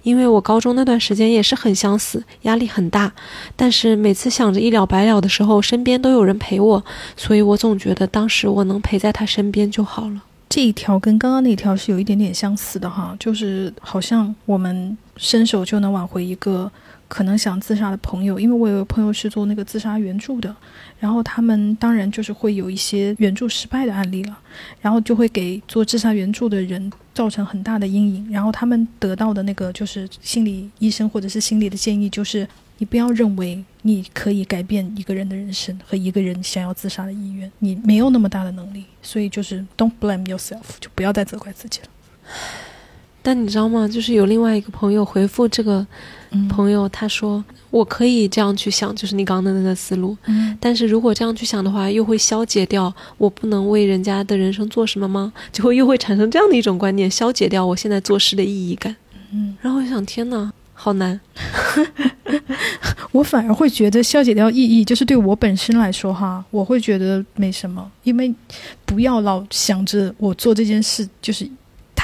因为我高中那段时间也是很想死，压力很大，但是每次想着一了百了的时候，身边都有人陪我，所以我总觉得当时我能陪在他身边就好了。这一条跟刚刚那条是有一点点相似的哈，就是好像我们伸手就能挽回一个可能想自杀的朋友，因为我有个朋友是做那个自杀援助的，然后他们当然就是会有一些援助失败的案例了，然后就会给做自杀援助的人造成很大的阴影，然后他们得到的那个就是心理医生或者是心理的建议就是。你不要认为你可以改变一个人的人生和一个人想要自杀的意愿，你没有那么大的能力，所以就是 don't blame yourself，就不要再责怪自己了。但你知道吗？就是有另外一个朋友回复这个朋友，他说：“我可以这样去想，就是你刚刚的那个思路。嗯，但是如果这样去想的话，又会消解掉我不能为人家的人生做什么吗？就会又会产生这样的一种观念，消解掉我现在做事的意义感。嗯，然后我想，天哪，好难。我反而会觉得消解掉意义，就是对我本身来说哈，我会觉得没什么，因为不要老想着我做这件事就是。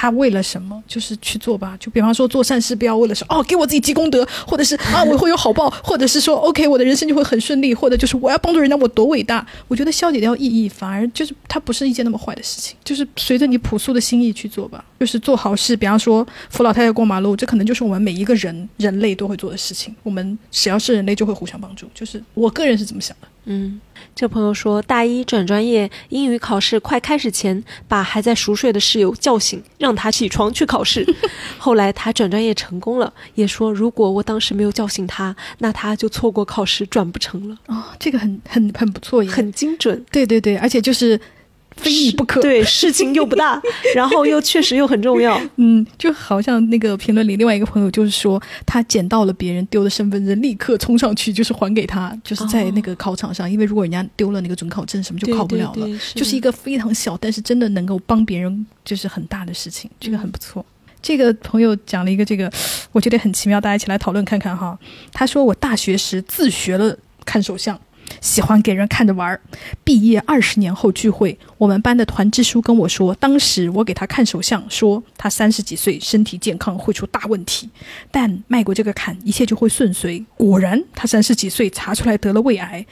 他为了什么，就是去做吧。就比方说做善事，不要为了说哦，给我自己积功德，或者是啊，我会有好报，或者是说 OK，我的人生就会很顺利，或者就是我要帮助人家，我多伟大。我觉得消解掉意义，反而就是它不是一件那么坏的事情。就是随着你朴素的心意去做吧，就是做好事。比方说扶老太太过马路，这可能就是我们每一个人人类都会做的事情。我们只要是人类，就会互相帮助。就是我个人是怎么想的。嗯。这朋友说，大一转专业，英语考试快开始前，把还在熟睡的室友叫醒，让他起床去考试。后来他转专业成功了，也说如果我当时没有叫醒他，那他就错过考试，转不成了。哦，这个很很很不错，很精准。对对对，而且就是。非你不可，对事情又不大，然后又确实又很重要，嗯，就好像那个评论里另外一个朋友就是说，他捡到了别人丢的身份证，立刻冲上去就是还给他，就是在那个考场上，因为如果人家丢了那个准考证什么就考不了了，就是一个非常小，但是真的能够帮别人，就是很大的事情，这个很不错。这个朋友讲了一个这个，我觉得很奇妙，大家一起来讨论看看哈。他说我大学时自学了看手相。喜欢给人看着玩儿。毕业二十年后聚会，我们班的团支书跟我说，当时我给他看手相，说他三十几岁，身体健康，会出大问题，但迈过这个坎，一切就会顺遂。果然，他三十几岁查出来得了胃癌，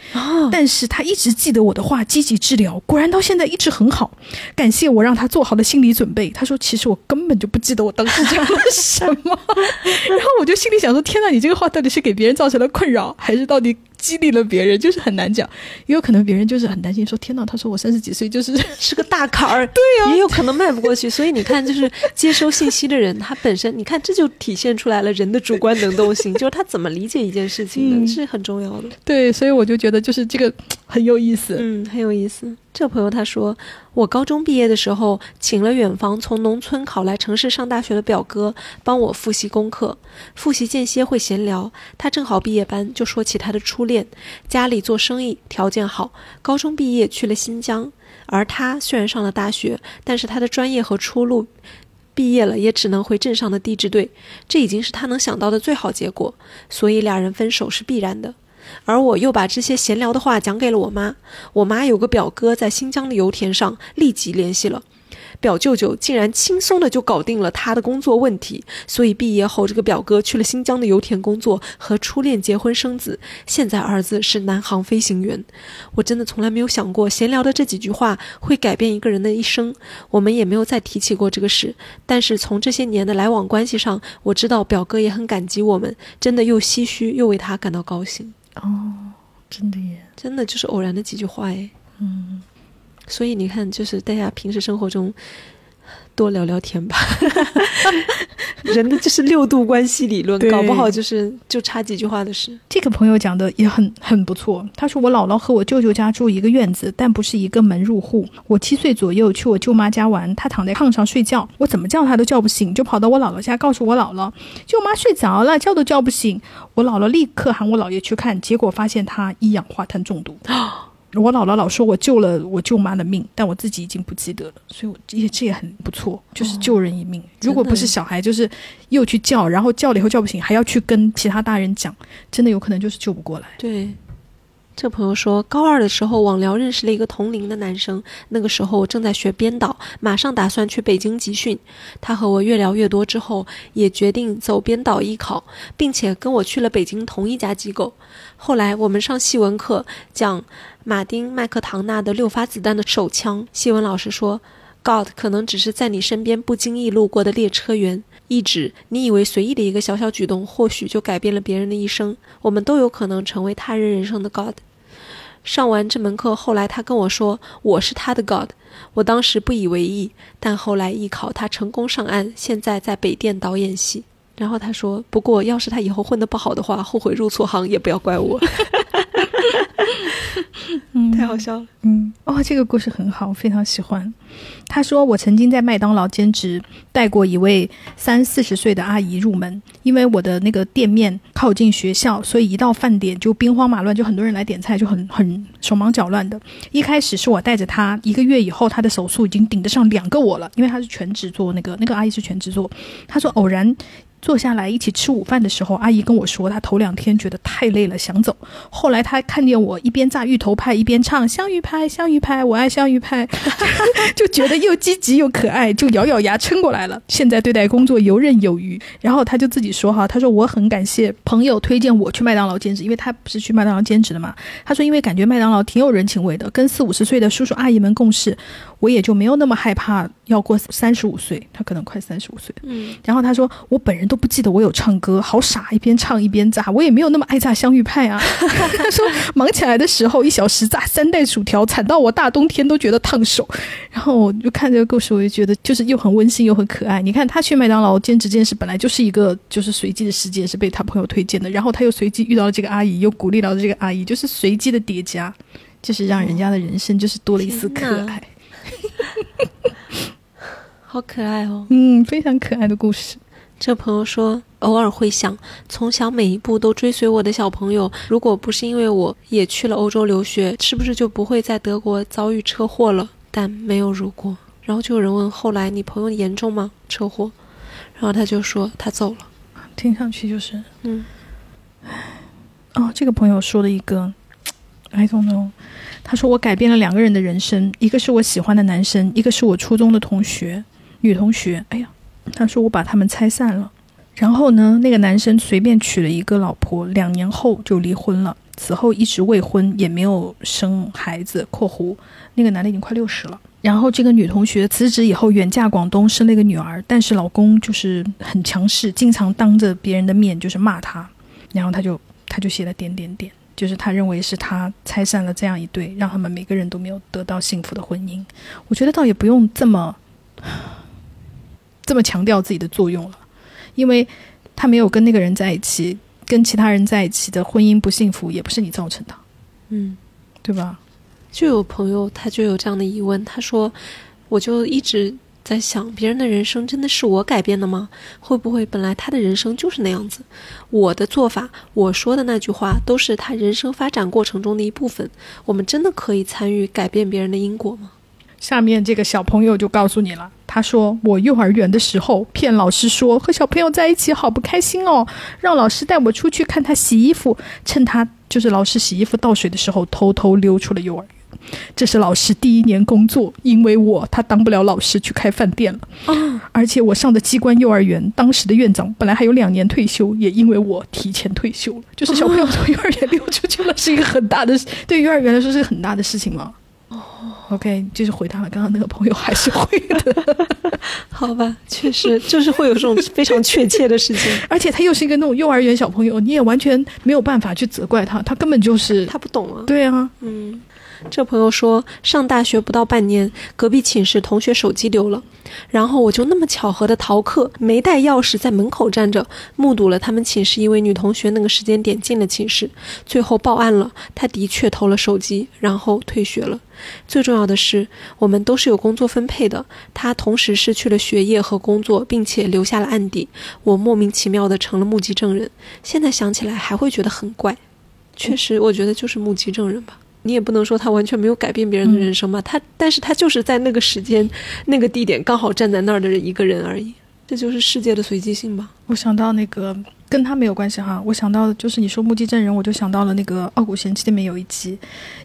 但是他一直记得我的话，积极治疗，果然到现在一直很好。感谢我让他做好了心理准备。他说，其实我根本就不记得我当时讲了什么。然后我就心里想说，天呐，你这个话到底是给别人造成了困扰，还是到底？激励了别人，就是很难讲，也有可能别人就是很担心，说天哪，他说我三十几岁就是 是个大坎儿，对呀，也有可能迈不过去。所以你看，就是接收信息的人，他本身，你看这就体现出来了人的主观能动性，就是他怎么理解一件事情的，是很重要的。对，所以我就觉得就是这个很有意思，嗯，很有意思。这朋友他说，我高中毕业的时候，请了远方从农村考来城市上大学的表哥帮我复习功课，复习间歇会闲聊。他正好毕业班，就说起他的初恋，家里做生意，条件好，高中毕业去了新疆。而他虽然上了大学，但是他的专业和出路，毕业了也只能回镇上的地质队，这已经是他能想到的最好结果，所以俩人分手是必然的。而我又把这些闲聊的话讲给了我妈，我妈有个表哥在新疆的油田上，立即联系了表舅舅，竟然轻松的就搞定了他的工作问题。所以毕业后，这个表哥去了新疆的油田工作，和初恋结婚生子，现在儿子是南航飞行员。我真的从来没有想过闲聊的这几句话会改变一个人的一生，我们也没有再提起过这个事。但是从这些年的来往关系上，我知道表哥也很感激我们，真的又唏嘘又为他感到高兴。哦，真的耶，真的就是偶然的几句话哎，嗯，所以你看，就是大家平时生活中。多聊聊天吧，人的就是六度关系理论，搞不好就是就差几句话的事。这个朋友讲的也很很不错。他说我姥姥和我舅舅家住一个院子，但不是一个门入户。我七岁左右去我舅妈家玩，她躺在炕上睡觉，我怎么叫她都叫不醒，就跑到我姥姥家告诉我姥姥，舅妈睡着了，叫都叫不醒。我姥姥立刻喊我姥爷去看，结果发现她一氧化碳中毒。我姥姥老说我救了我舅妈的命，但我自己已经不记得了，所以我也这也很不错，就是救人一命。如果不是小孩，就是又去叫，然后叫了以后叫不醒，还要去跟其他大人讲，真的有可能就是救不过来。对。这朋友说，高二的时候网聊认识了一个同龄的男生，那个时候我正在学编导，马上打算去北京集训。他和我越聊越多之后，也决定走编导艺考，并且跟我去了北京同一家机构。后来我们上戏文课讲马丁麦克唐纳的六发子弹的手枪，戏文老师说，God 可能只是在你身边不经意路过的列车员。意指你以为随意的一个小小举动，或许就改变了别人的一生。我们都有可能成为他人人生的 God。上完这门课，后来他跟我说我是他的 God，我当时不以为意，但后来艺考他成功上岸，现在在北电导演系。然后他说，不过要是他以后混得不好的话，后悔入错行也不要怪我。嗯太好笑了。嗯，哦，这个故事很好，非常喜欢。他说：“我曾经在麦当劳兼职，带过一位三四十岁的阿姨入门。因为我的那个店面靠近学校，所以一到饭点就兵荒马乱，就很多人来点菜，就很很手忙脚乱的。一开始是我带着她，一个月以后，她的手速已经顶得上两个我了，因为她是全职做那个那个阿姨是全职做。她说偶然。”坐下来一起吃午饭的时候，阿姨跟我说，她头两天觉得太累了，想走。后来她看见我一边炸芋头派一边唱香芋派，香芋派，我爱香芋派，就觉得又积极又可爱，就咬咬牙撑过来了。现在对待工作游刃有余。然后她就自己说哈，她说我很感谢朋友推荐我去麦当劳兼职，因为她不是去麦当劳兼职的嘛。她说因为感觉麦当劳挺有人情味的，跟四五十岁的叔叔阿姨们共事，我也就没有那么害怕要过三十五岁。他可能快三十五岁嗯。然后他说我本人。都不记得我有唱歌，好傻，一边唱一边炸，我也没有那么爱炸香芋派啊。他说忙起来的时候，一小时炸三袋薯条，惨到我大冬天都觉得烫手。然后我就看这个故事，我就觉得就是又很温馨又很可爱。你看他去麦当劳兼职这件事，本来就是一个就是随机的事件，是被他朋友推荐的。然后他又随机遇到了这个阿姨，又鼓励到了这个阿姨，就是随机的叠加，就是让人家的人生就是多了一丝可爱。好可爱哦，嗯，非常可爱的故事。这朋友说，偶尔会想，从小每一步都追随我的小朋友，如果不是因为我也去了欧洲留学，是不是就不会在德国遭遇车祸了？但没有如果。然后就有人问，后来你朋友严重吗？车祸？然后他就说他走了。听上去就是，嗯，哦，这个朋友说的一个，I don't know。他说我改变了两个人的人生，一个是我喜欢的男生，一个是我初中的同学，女同学。哎呀。他说：“我把他们拆散了，然后呢，那个男生随便娶了一个老婆，两年后就离婚了。此后一直未婚，也没有生孩子。（括弧那个男的已经快六十了。）然后这个女同学辞职以后远嫁广东，生了一个女儿，但是老公就是很强势，经常当着别人的面就是骂她。然后他就他就写了点点点，就是他认为是他拆散了这样一对，让他们每个人都没有得到幸福的婚姻。我觉得倒也不用这么。”这么强调自己的作用了，因为他没有跟那个人在一起，跟其他人在一起的婚姻不幸福，也不是你造成的，嗯，对吧？就有朋友他就有这样的疑问，他说：“我就一直在想，别人的人生真的是我改变的吗？会不会本来他的人生就是那样子？我的做法，我说的那句话，都是他人生发展过程中的一部分。我们真的可以参与改变别人的因果吗？”下面这个小朋友就告诉你了，他说：“我幼儿园的时候骗老师说和小朋友在一起好不开心哦，让老师带我出去看他洗衣服，趁他就是老师洗衣服倒水的时候，偷偷溜出了幼儿园。这是老师第一年工作，因为我他当不了老师去开饭店了啊！而且我上的机关幼儿园，当时的院长本来还有两年退休，也因为我提前退休了。就是小朋友从幼儿园溜出去了，是一个很大的，对幼儿园来说是个很大的事情嘛。” OK，就是回答了刚刚那个朋友，还是会的，好吧？确实，就是会有这种非常确切的事情，而且他又是一个那种幼儿园小朋友，你也完全没有办法去责怪他，他根本就是他不懂啊。对啊，嗯。这朋友说，上大学不到半年，隔壁寝室同学手机丢了，然后我就那么巧合的逃课，没带钥匙，在门口站着，目睹了他们寝室一位女同学那个时间点进了寝室，最后报案了，她的确偷了手机，然后退学了。最重要的是，我们都是有工作分配的，他同时失去了学业和工作，并且留下了案底，我莫名其妙的成了目击证人。现在想起来还会觉得很怪，确实，我觉得就是目击证人吧。你也不能说他完全没有改变别人的人生嘛，他，但是他就是在那个时间、那个地点刚好站在那儿的一个人而已，这就是世界的随机性吧。我想到那个跟他没有关系哈，我想到的就是你说目击证人，我就想到了那个《傲骨贤妻》里面有一集，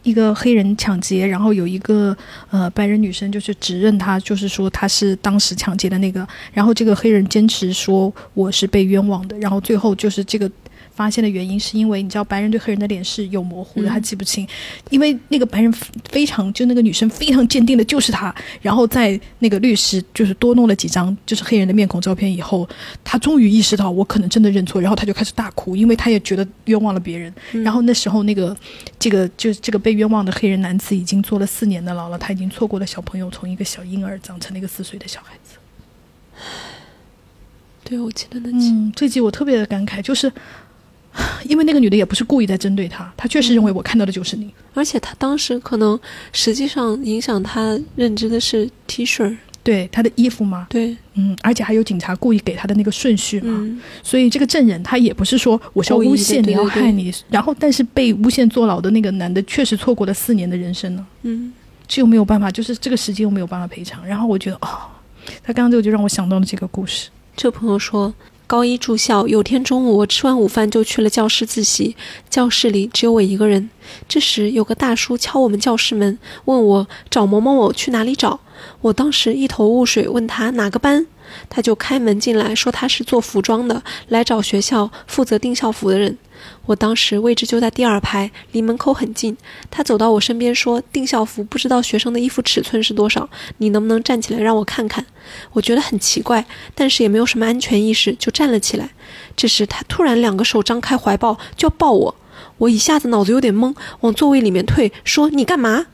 一个黑人抢劫，然后有一个呃白人女生就是指认他，就是说他是当时抢劫的那个，然后这个黑人坚持说我是被冤枉的，然后最后就是这个。发现的原因，是因为你知道白人对黑人的脸是有模糊的，嗯他记不清，因为那个白人非常就那个女生非常坚定的就是他，然后在那个律师就是多弄了几张就是黑人的面孔照片以后，他终于意识到我可能真的认错，然后他就开始大哭，因为他也觉得冤枉了别人。嗯然后那时候那个这个就是这个被冤枉的黑人男子已经坐了四年的牢了，他已经错过了小朋友从一个小婴儿长成了一个四岁的小孩子。对，我记得那集。嗯，这集我特别的感慨，就是 因为那个女的也不是故意在针对他，她确实认为我看到的就是你。而且他当时可能实际上影响他认知的是 T 恤，对她的衣服嘛，对，嗯，而且还有警察故意给她的那个顺序嘛，嗯，所以这个证人他也不是说我是要诬陷你要害你，然后但是被诬陷坐牢的那个男的确实错过了四年的人生呢，嗯，这又没有办法，就是这个时间又没有办法赔偿。然后我觉得哦，他刚刚这个就让我想到了这个故事。这朋友说，高一住校，有天中午我吃完午饭就去了教室自习，教室里只有我一个人。这时有个大叔敲我们教室门，问我找某某某去哪里找。我当时一头雾水，问他哪个班，他就开门进来，说他是做服装的，来找学校负责订校服的人。我当时位置就在第二排，离门口很近。他走到我身边说：“订校服不知道学生的衣服尺寸是多少，你能不能站起来让我看看？”我觉得很奇怪，但是也没有什么安全意识，就站了起来。这时他突然两个手张开怀抱就要抱我，我一下子脑子有点懵，往座位里面退，说：“你干嘛？”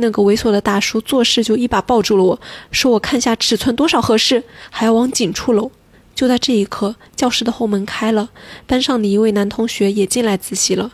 那个猥琐的大叔做事就一把抱住了我，说我看下尺寸多少合适，还要往紧处搂。就在这一刻，教室的后门开了，班上的一位男同学也进来自习了。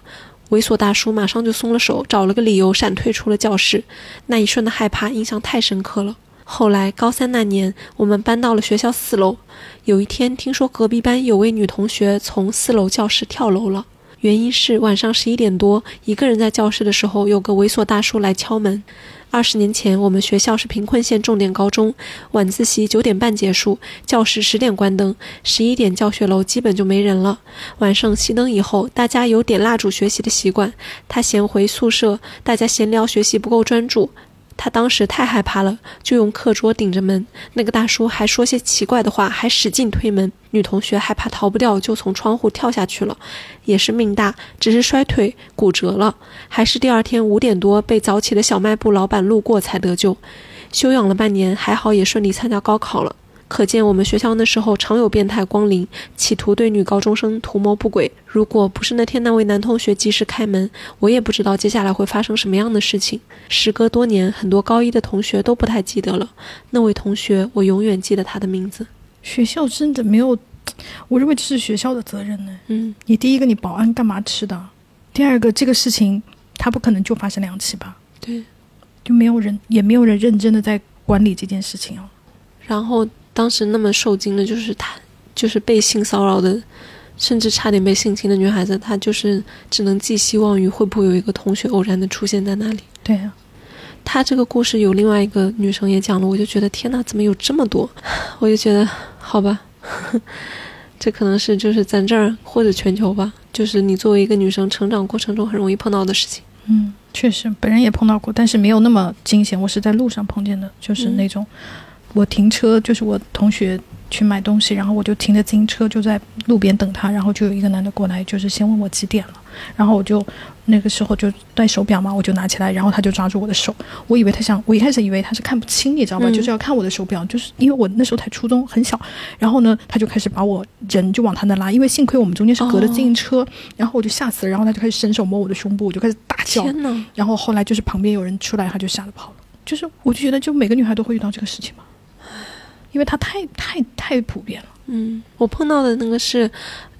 猥琐大叔马上就松了手，找了个理由闪退出了教室。那一瞬的害怕印象太深刻了。后来高三那年，我们搬到了学校四楼。有一天，听说隔壁班有位女同学从四楼教室跳楼了，原因是晚上十一点多，一个人在教室的时候，有个猥琐大叔来敲门。二十年前，我们学校是贫困县重点高中，晚自习九点半结束，教室十点关灯，十一点教学楼基本就没人了。晚上熄灯以后，大家有点蜡烛学习的习惯。他嫌回宿舍，大家闲聊学习不够专注。他当时太害怕了，就用课桌顶着门。那个大叔还说些奇怪的话，还使劲推门。女同学害怕逃不掉，就从窗户跳下去了，也是命大，只是摔腿骨折了，还是第二天五点多被早起的小卖部老板路过才得救。休养了半年，还好也顺利参加高考了。可见我们学校那时候常有变态光临，企图对女高中生图谋不轨。如果不是那天那位男同学及时开门，我也不知道接下来会发生什么样的事情。时隔多年，很多高一的同学都不太记得了。那位同学，我永远记得他的名字。学校真的没有，我认为这是学校的责任呢。嗯，你第一个，你保安干嘛吃的？第二个，这个事情他不可能就发生两起吧？对。就没有人，也没有人认真的在管理这件事情啊。然后当时那么受惊的就是她，就是被性骚扰的，甚至差点被性侵的女孩子，她就是只能寄希望于会不会有一个同学偶然的出现在那里。对啊，她这个故事有另外一个女生也讲了，我就觉得天呐，怎么有这么多？我就觉得好吧，这可能是就是咱这儿或者全球吧，就是你作为一个女生成长过程中很容易碰到的事情。嗯，确实，本人也碰到过，但是没有那么惊险。我是在路上碰见的，就是那种，我停车，就是我同学去买东西，然后我就停着自行车就在路边等他，然后就有一个男的过来，就是先问我几点了，然后我就那个时候就戴手表嘛，我就拿起来，然后他就抓住我的手，我以为他想，我一开始以为他是看不清，你知道吧？嗯。就是要看我的手表，就是因为我那时候才初中，很小，然后呢，他就开始把我人就往他那拉，因为幸亏我们中间是隔着自行车，然后我就吓死了，然后他就开始伸手摸我的胸部，我就开始大叫，天，然后后来就是旁边有人出来，他就吓得跑了。就是我就觉得，就每个女孩都会遇到这个事情嘛，因为它太太太普遍了。嗯，我碰到的那个是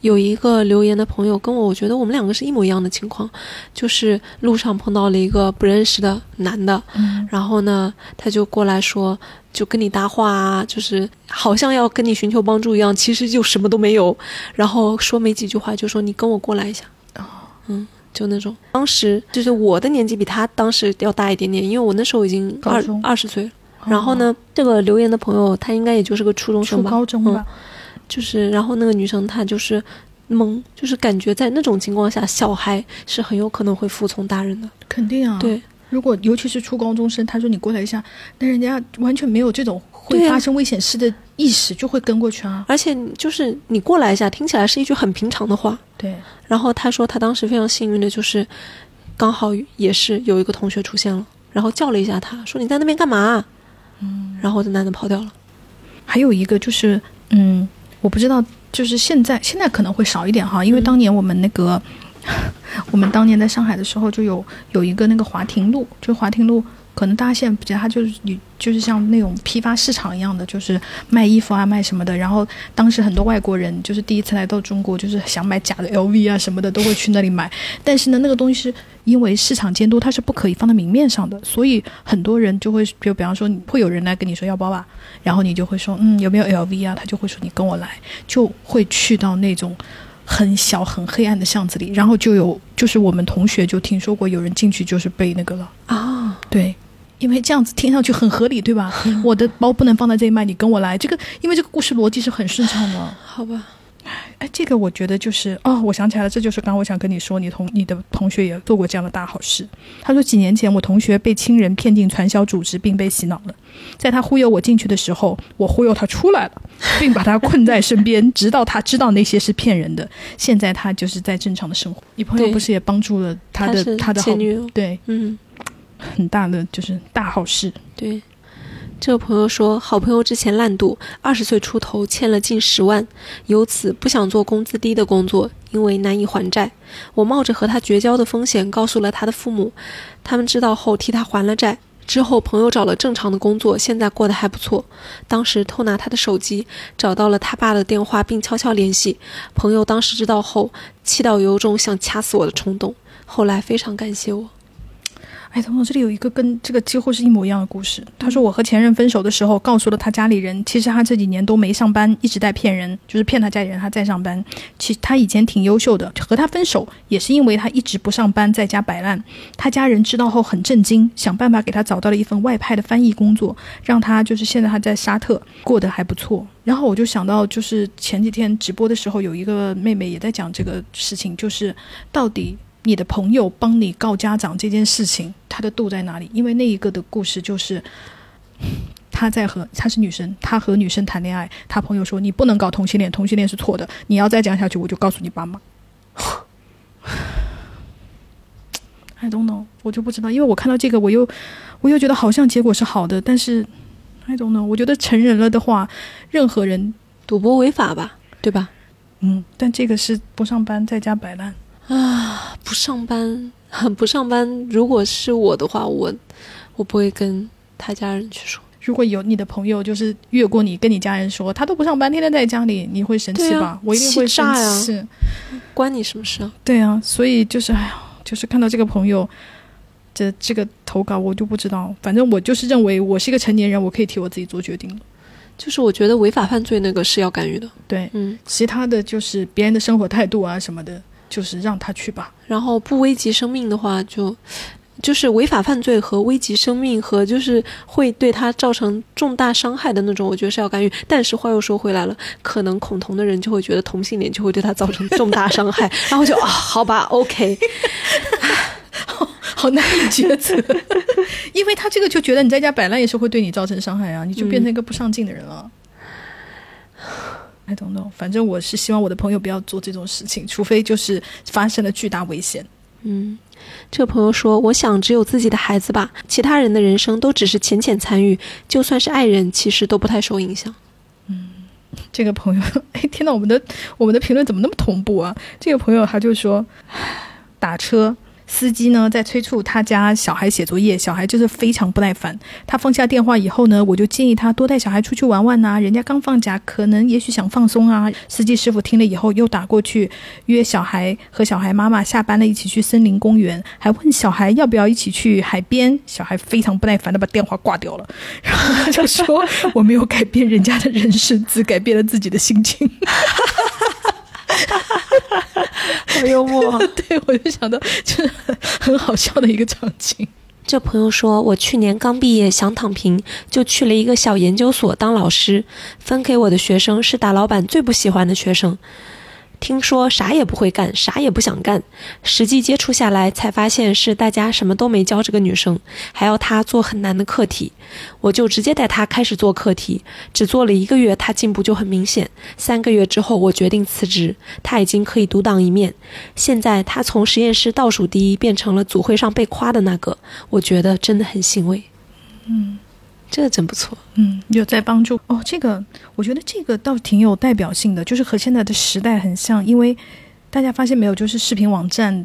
有一个留言的朋友跟我，我觉得我们两个是一模一样的情况，就是路上碰到了一个不认识的男的，嗯然后呢，他就过来说，就跟你搭话啊，就是好像要跟你寻求帮助一样，其实就什么都没有，然后说没几句话就说你跟我过来一下，嗯，就那种。当时就是我的年纪比他当时要大一点点，因为我那时候已经二二十岁了。然后呢，这个留言的朋友他应该也就是个初中生吧，高中吧，就是，然后那个女生她就是懵，就是感觉在那种情况下，小孩是很有可能会服从大人的。肯定啊。对，如果尤其是初高中生，他说你过来一下，那人家完全没有这种会发生危险事的意识，就会跟过去啊。而且就是你过来一下，听起来是一句很平常的话。对，然后他说他当时非常幸运的就是，刚好也是有一个同学出现了，然后叫了一下他，说你在那边干嘛？嗯，然后这男的跑掉了。还有一个就是，嗯，我不知道，就是现在现在可能会少一点哈，因为嗯当年我们那个，我们当年在上海的时候就有有一个那个华亭路，就华亭路。可能大家现在不知道，它就是有，就是像那种批发市场一样的，就是卖衣服啊、卖什么的。然后当时很多外国人就是第一次来到中国，就是想买假的 LV 啊什么的，都会去那里买。但是呢，那个东西是因为市场监督，它是不可以放在明面上的，所以很多人就会，就比方说，会有人来跟你说要包吧，然后你就会说，嗯，有没有 LV 啊？他就会说你跟我来，就会去到那种很小很黑暗的巷子里，然后就有，就是我们同学就听说过有人进去就是被那个了，啊，对。因为这样子听上去很合理，对吧？我的包不能放在这里卖，你跟我来。这个，因为这个故事逻辑是很顺畅的。好吧，哎，这个我觉得就是哦，我想起来了，这就是刚刚我想跟你说，你同你的同学也做过这样的大好事。他说几年前我同学被亲人骗进传销组织，并被洗脑了。在他忽悠我进去的时候，我忽悠他出来了，并把他困在身边，直到他知道那些是骗人的。现在他就是在正常的生活。你朋友不是也帮助了他的是他的好前女友。对嗯，很大的就是大好事。对。这个朋友说，好朋友之前烂赌，二十岁出头欠了近十万，由此不想做工资低的工作，因为难以还债。我冒着和他绝交的风险，告诉了他的父母，他们知道后替他还了债。之后，朋友找了正常的工作，现在过得还不错。当时偷拿他的手机，找到了他爸的电话，并悄悄联系。朋友当时知道后，气到有种想掐死我的冲动。后来非常感谢我。哎，彤彤，这里有一个跟这个几乎是一模一样的故事。他说，我和前任分手的时候，告诉了他家里人，其实他这几年都没上班，一直在骗人，就是骗他家里人他在上班。其实他以前挺优秀的，和他分手也是因为他一直不上班，在家摆烂。他家人知道后很震惊，想办法给他找到了一份外派的翻译工作，让他就是现在他在沙特过得还不错。然后我就想到，就是前几天直播的时候，有一个妹妹也在讲这个事情，就是到底。你的朋友帮你告家长这件事情，他的度在哪里？因为那一个的故事就是，他在和他是女生，他和女生谈恋爱，他朋友说你不能搞同性恋，同性恋是错的，你要再讲下去，我就告诉你爸妈。I don't know，我就不知道，因为我看到这个，我又我又觉得好像结果是好的，但是 I don't know，我觉得成人了的话，任何人，赌博违法吧，对吧？嗯，但这个是不上班在家摆烂。啊，不上班，不上班。如果是我的话，我我不会跟他家人去说。如果有你的朋友就是越过你，跟你家人说他都不上班，天天在家里，你会生气吧？啊我一定会生气。关你什么事啊？对啊，所以就是哎呀，就是看到这个朋友这这个投稿，我就不知道。反正我就是认为我是一个成年人，我可以替我自己做决定了。就是我觉得违法犯罪那个是要干预的，对，嗯，其他的就是别人的生活态度啊什么的，就是让他去吧。然后不危及生命的话就。就是违法犯罪和危及生命和就是会对他造成重大伤害的那种，我觉得是要干预。但是话又说回来了，可能恐同的人就会觉得同性恋就会对他造成重大伤害，然后就啊，好吧，OK，好难以抉择，因为他这个就觉得你在家摆烂也是会对你造成伤害啊，你就变成一个不上进的人了。I don't know，反正我是希望我的朋友不要做这种事情，除非就是发生了巨大危险。嗯，这个朋友说：“我想只有自己的孩子吧，其他人的人生都只是浅浅参与，就算是爱人，其实都不太受影响。嗯这个朋友，哎，天呐，我们的我们的评论怎么那么同步啊？这个朋友他就说，打车司机呢在催促他家小孩写作业，小孩就是非常不耐烦。他放下电话以后呢，我就建议他多带小孩出去玩玩呐、人家刚放假，可能也许想放松啊。司机师傅听了以后又打过去约小孩和小孩妈妈下班了一起去森林公园，还问小孩要不要一起去海边。小孩非常不耐烦的把电话挂掉了。然后他就说：“ 我没有改变人家的人生，只改变了自己的心情。好幽默。对，我就想到，就是很很好笑的一个场景。这朋友说：“我去年刚毕业，想躺平，就去了一个小研究所当老师。分给我的学生是大老板最不喜欢的学生。听说啥也不会干，啥也不想干。实际接触下来，才发现是大家什么都没教这个女生，还要她做很难的课题。我就直接带她开始做课题，只做了一个月，她进步就很明显。三个月之后，我决定辞职，她已经可以独当一面。现在她从实验室倒数第一变成了组会上被夸的那个，我觉得真的很欣慰。嗯这个真不错。嗯，有在帮助哦。这个我觉得这个倒挺有代表性的，就是和现在的时代很像，因为大家发现没有，就是视频网站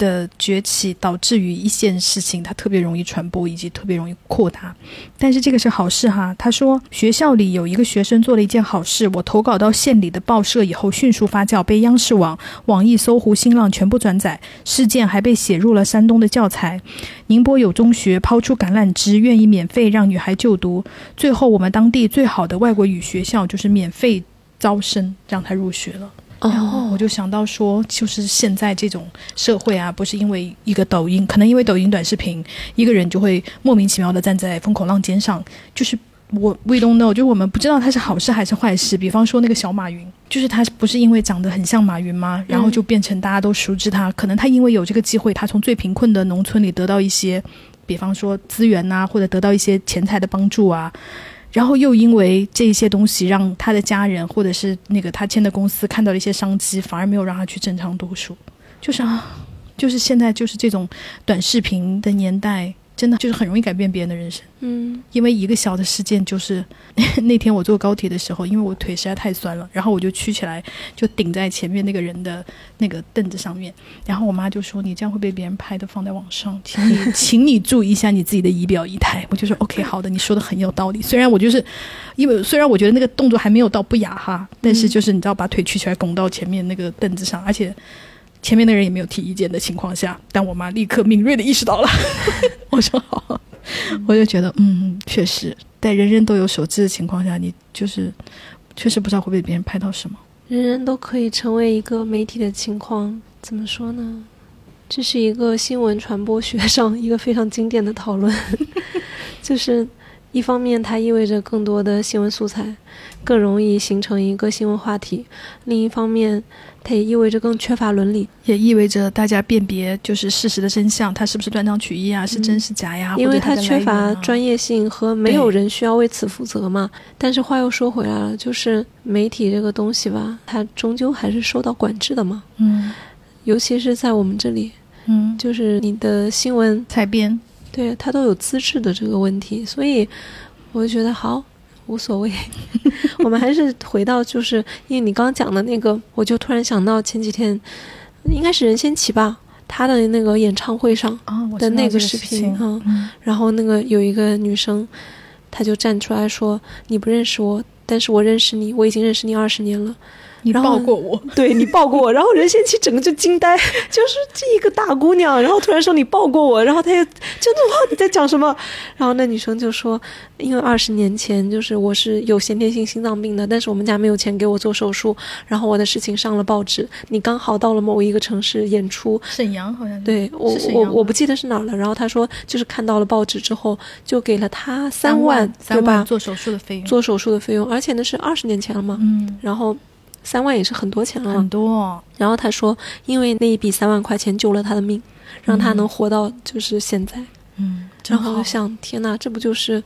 的崛起导致于一件事情它特别容易传播，以及特别容易扩大。但是这个是好事哈。他说学校里有一个学生做了一件好事，我投稿到县里的报社以后迅速发酵，被央视网、网易、搜狐、新浪全部转载，事件还被写入了山东的教材。宁波有中学抛出橄榄枝，愿意免费让女孩就读。最后，我们当地最好的外国语学校就是免费招生，让她入学了。然后我就想到说，就是现在这种社会啊，不是因为一个抖音，可能因为抖音短视频，一个人就会莫名其妙的站在风口浪尖上，就是。我 we don't know，就是我们不知道他是好事还是坏事。比方说那个小马云，就是他不是因为长得很像马云吗？然后就变成大家都熟知他。可能他因为有这个机会，他从最贫困的农村里得到一些，比方说资源呐、或者得到一些钱财的帮助啊。然后又因为这些东西，让他的家人或者是那个他签的公司看到了一些商机，反而没有让他去正常读书。就是啊，就是现在就是这种短视频的年代，真的就是很容易改变别人的人生。嗯因为一个小的事件，就是 那天我坐高铁的时候，因为我腿实在太酸了，然后我就屈起来，就顶在前面那个人的那个凳子上面，然后我妈就说：“你这样会被别人拍的，放在网上，请你请你注意一下你自己的仪表仪态。”我就说：“OK，好的，你说的很有道理。虽然我就是因为虽然我觉得那个动作还没有到不雅哈，但是就是你知道把腿屈起来拱到前面那个凳子上，而且。”前面的人也没有提意见的情况下，但我妈立刻敏锐的意识到了。我说好，我就觉得嗯，确实，在人人都有手机的情况下，你就是确实不知道会被别人拍到什么。人人都可以成为一个媒体的情况，怎么说呢？这是一个新闻传播学上一个非常经典的讨论，就是一方面它意味着更多的新闻素材，更容易形成一个新闻话题；另一方面，它也意味着更缺乏伦理，也意味着大家辨别就是事实的真相，它是不是断章取义啊，是真是假呀？因为它它缺乏专业。业性和没有人需要为此负责嘛。但是话又说回来了，就是媒体这个东西吧，它终究还是受到管制的嘛。嗯尤其是在我们这里，嗯，就是你的新闻采编对它都有资质的这个问题，所以我就觉得好无所谓。我们还是回到，就是因为你刚刚讲的那个，我就突然想到前几天应该是任贤齐吧，他的那个演唱会上，的那个视频事情嗯嗯然后那个有一个女生，她就站出来说：“你不认识我，但是我认识你，我已经认识你二十年了。”你抱过我，对你抱过我，然后任贤齐整个就惊呆，就是这一个大姑娘，然后突然说你抱过我，然后她也就那话你在讲什么？然后那女生就说，因为二十年前就是我是有先天性心脏病的，但是我们家没有钱给我做手术，然后我的事情上了报纸，你刚好到了某一个城市演出，沈阳好像对我我我不记得是哪儿了，然后他说就是看到了报纸之后就给了他三万，对吧三万？做手术的费用，做手术的费用，而且那是二十年前了嘛，嗯然后三万也是很多钱了很。多，然后他说，因为那一笔三万块钱救了他的命，让他嗯能活到就是现在。嗯，然后我就，想，天哪，这不就是？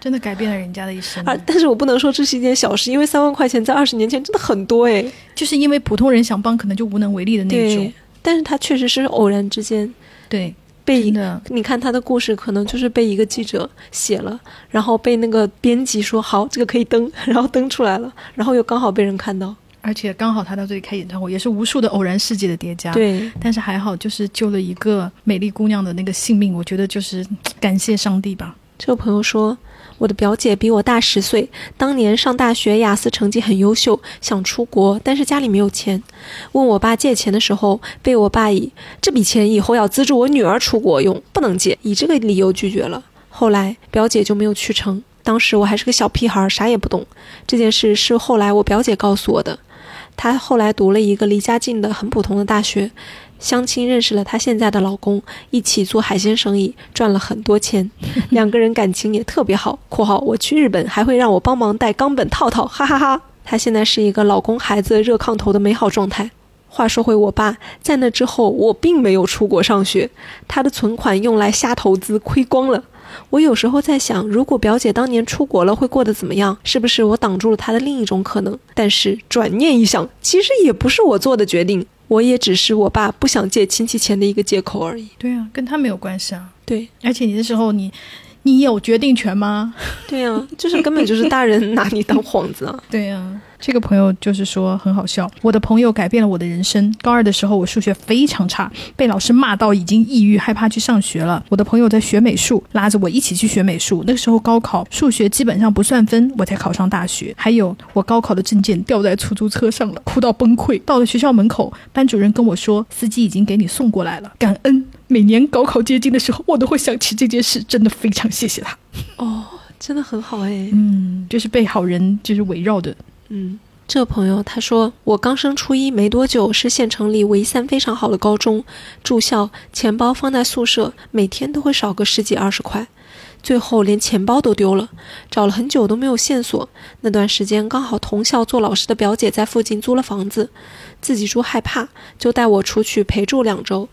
真的改变了人家的一生。而但是我不能说这是一件小事，因为三万块钱在二十年前真的很多哎。就是因为普通人想帮，可能就无能为力的那对种。，但是他确实是偶然之间对，被真的，你看他的故事，可能就是被一个记者写了，然后被那个编辑说好，这个可以登，然后登出来了，然后又刚好被人看到。而且刚好他到这里开演唱会，也是无数的偶然事件的叠加。。对，但是还好，就是救了一个美丽姑娘的那个性命，我觉得就是感谢上帝吧。这位朋友说，我的表姐比我大十岁，当年上大学雅思成绩很优秀，想出国，但是家里没有钱，问我爸借钱的时候，被我爸以这笔钱以后要资助我女儿出国用，不能借，以这个理由拒绝了。后来表姐就没有去成，当时我还是个小屁孩，啥也不懂。这件事是后来我表姐告诉我的。她后来读了一个离家近的很普通的大学，相亲认识了她现在的老公，一起做海鲜生意，赚了很多钱，两个人感情也特别好。（括号我去日本还会让我帮忙带冈本套套，哈哈哈她现在是一个老公孩子热炕头的美好状态。话说回我爸，在那之后，我并没有出国上学，他的存款用来瞎投资，亏光了。我有时候在想，如果表姐当年出国了，会过得怎么样？是不是我挡住了她的另一种可能？但是转念一想，其实也不是我做的决定，我也只是我爸不想借亲戚钱的一个借口而已。对啊，跟他没有关系啊。对，而且你那时候你，你有决定权吗？对呀、就是根本就是大人拿你当幌子啊。对呀、这个朋友就是说很好笑。我的朋友改变了我的人生。高二的时候，我数学非常差，被老师骂到已经抑郁，害怕去上学了。我的朋友在学美术，拉着我一起去学美术。那个时候高考数学基本上不算分，我才考上大学。还有我高考的证件掉在出租车上了，哭到崩溃。到了学校门口，班主任跟我说，司机已经给你送过来了，感恩。每年高考接近的时候，我都会想起这件事，真的非常谢谢他。哦，真的很好哎。嗯，就是被好人就是围绕的。嗯，这朋友他说，我刚升初一没多久，是县城里唯一三非常好的高中，住校，钱包放在宿舍，每天都会少个十几二十块。最后连钱包都丢了，找了很久都没有线索。那段时间刚好同校做老师的表姐在附近租了房子，自己住害怕，就带我出去陪住两周。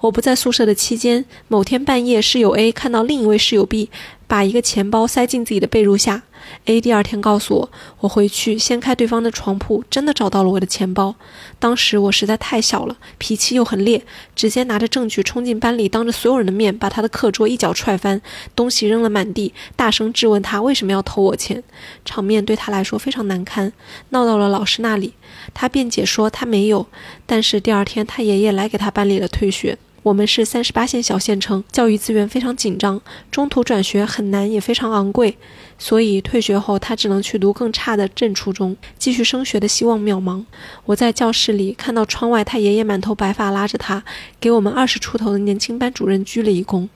我不在宿舍的期间，某天半夜，室友 A 看到另一位室友 B 把一个钱包塞进自己的被褥下。A 第二天告诉我，我回去掀开对方的床铺，真的找到了我的钱包。当时我实在太小了，脾气又很烈，直接拿着证据冲进班里，当着所有人的面把他的课桌一脚踹翻，东西扔了满地，大声质问他为什么要偷我钱。场面对他来说非常难堪，闹到了老师那里。他辩解说他没有，但是第二天他爷爷来给他办理了退学。我们是三十八线小县城，教育资源非常紧张，中途转学很难，也非常昂贵，所以退学后他只能去读更差的镇初中，继续升学的希望渺茫。我在教室里看到窗外，他爷爷满头白发拉着他，给我们二十出头的年轻班主任鞠了一躬。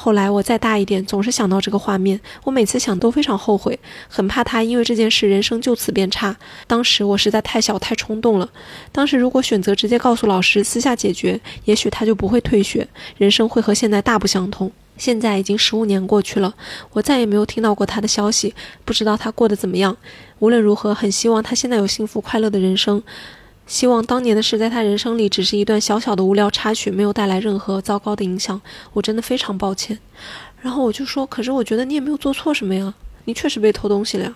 后来我再大一点，总是想到这个画面，我每次想都非常后悔，很怕他因为这件事人生就此变差。当时我实在太小太冲动了，当时如果选择直接告诉老师私下解决，也许他就不会退学，人生会和现在大不相同。现在已经十五年过去了，我再也没有听到过他的消息，不知道他过得怎么样。无论如何，很希望他现在有幸福快乐的人生。希望当年的事在他人生里只是一段小小的无聊插曲，没有带来任何糟糕的影响。我真的非常抱歉。然后我就说，可是我觉得你也没有做错什么呀，你确实被偷东西了呀。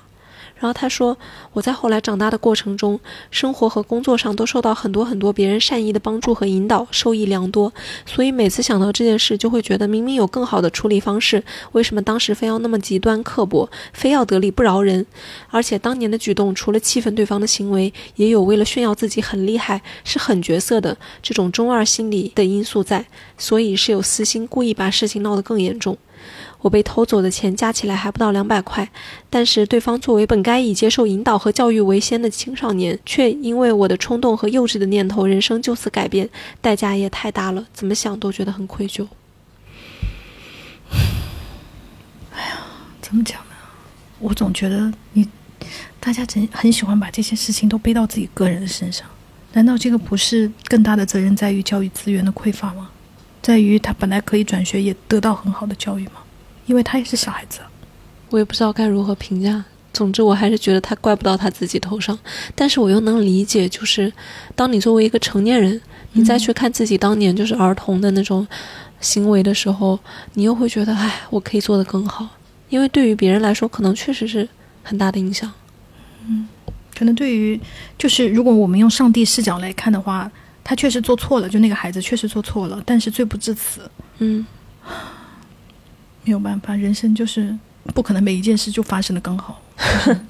然后他说，我在后来长大的过程中，生活和工作上都受到很多很多别人善意的帮助和引导，受益良多。所以每次想到这件事，就会觉得明明有更好的处理方式，为什么当时非要那么极端刻薄，非要得理不饶人？而且当年的举动，除了气愤对方的行为，也有为了炫耀自己很厉害、是狠角色的这种中二心理的因素在，所以是有私心，故意把事情闹得更严重。我被偷走的钱加起来还不到两百块，但是对方作为本该以接受引导和教育为先的青少年，却因为我的冲动和幼稚的念头，人生就此改变，代价也太大了，怎么想都觉得很愧疚。哎呀怎么讲呢？我总觉得你大家真很喜欢把这些事情都背到自己个人的身上，难道这个不是更大的责任在于教育资源的匮乏吗？在于他本来可以转学，也得到很好的教育吗？因为他也是小孩子啊。我也不知道该如何评价。总之，我还是觉得他怪不到他自己头上，但是我又能理解，就是当你作为一个成年人，你再去看自己当年就是儿童的那种行为的时候，你又会觉得，哎，我可以做得更好，因为对于别人来说，可能确实是很大的影响。嗯可能对于就是如果我们用上帝视角来看的话，他确实做错了，就那个孩子确实做错了，但是罪不至此，嗯，没有办法，人生就是不可能每一件事就发生的刚好，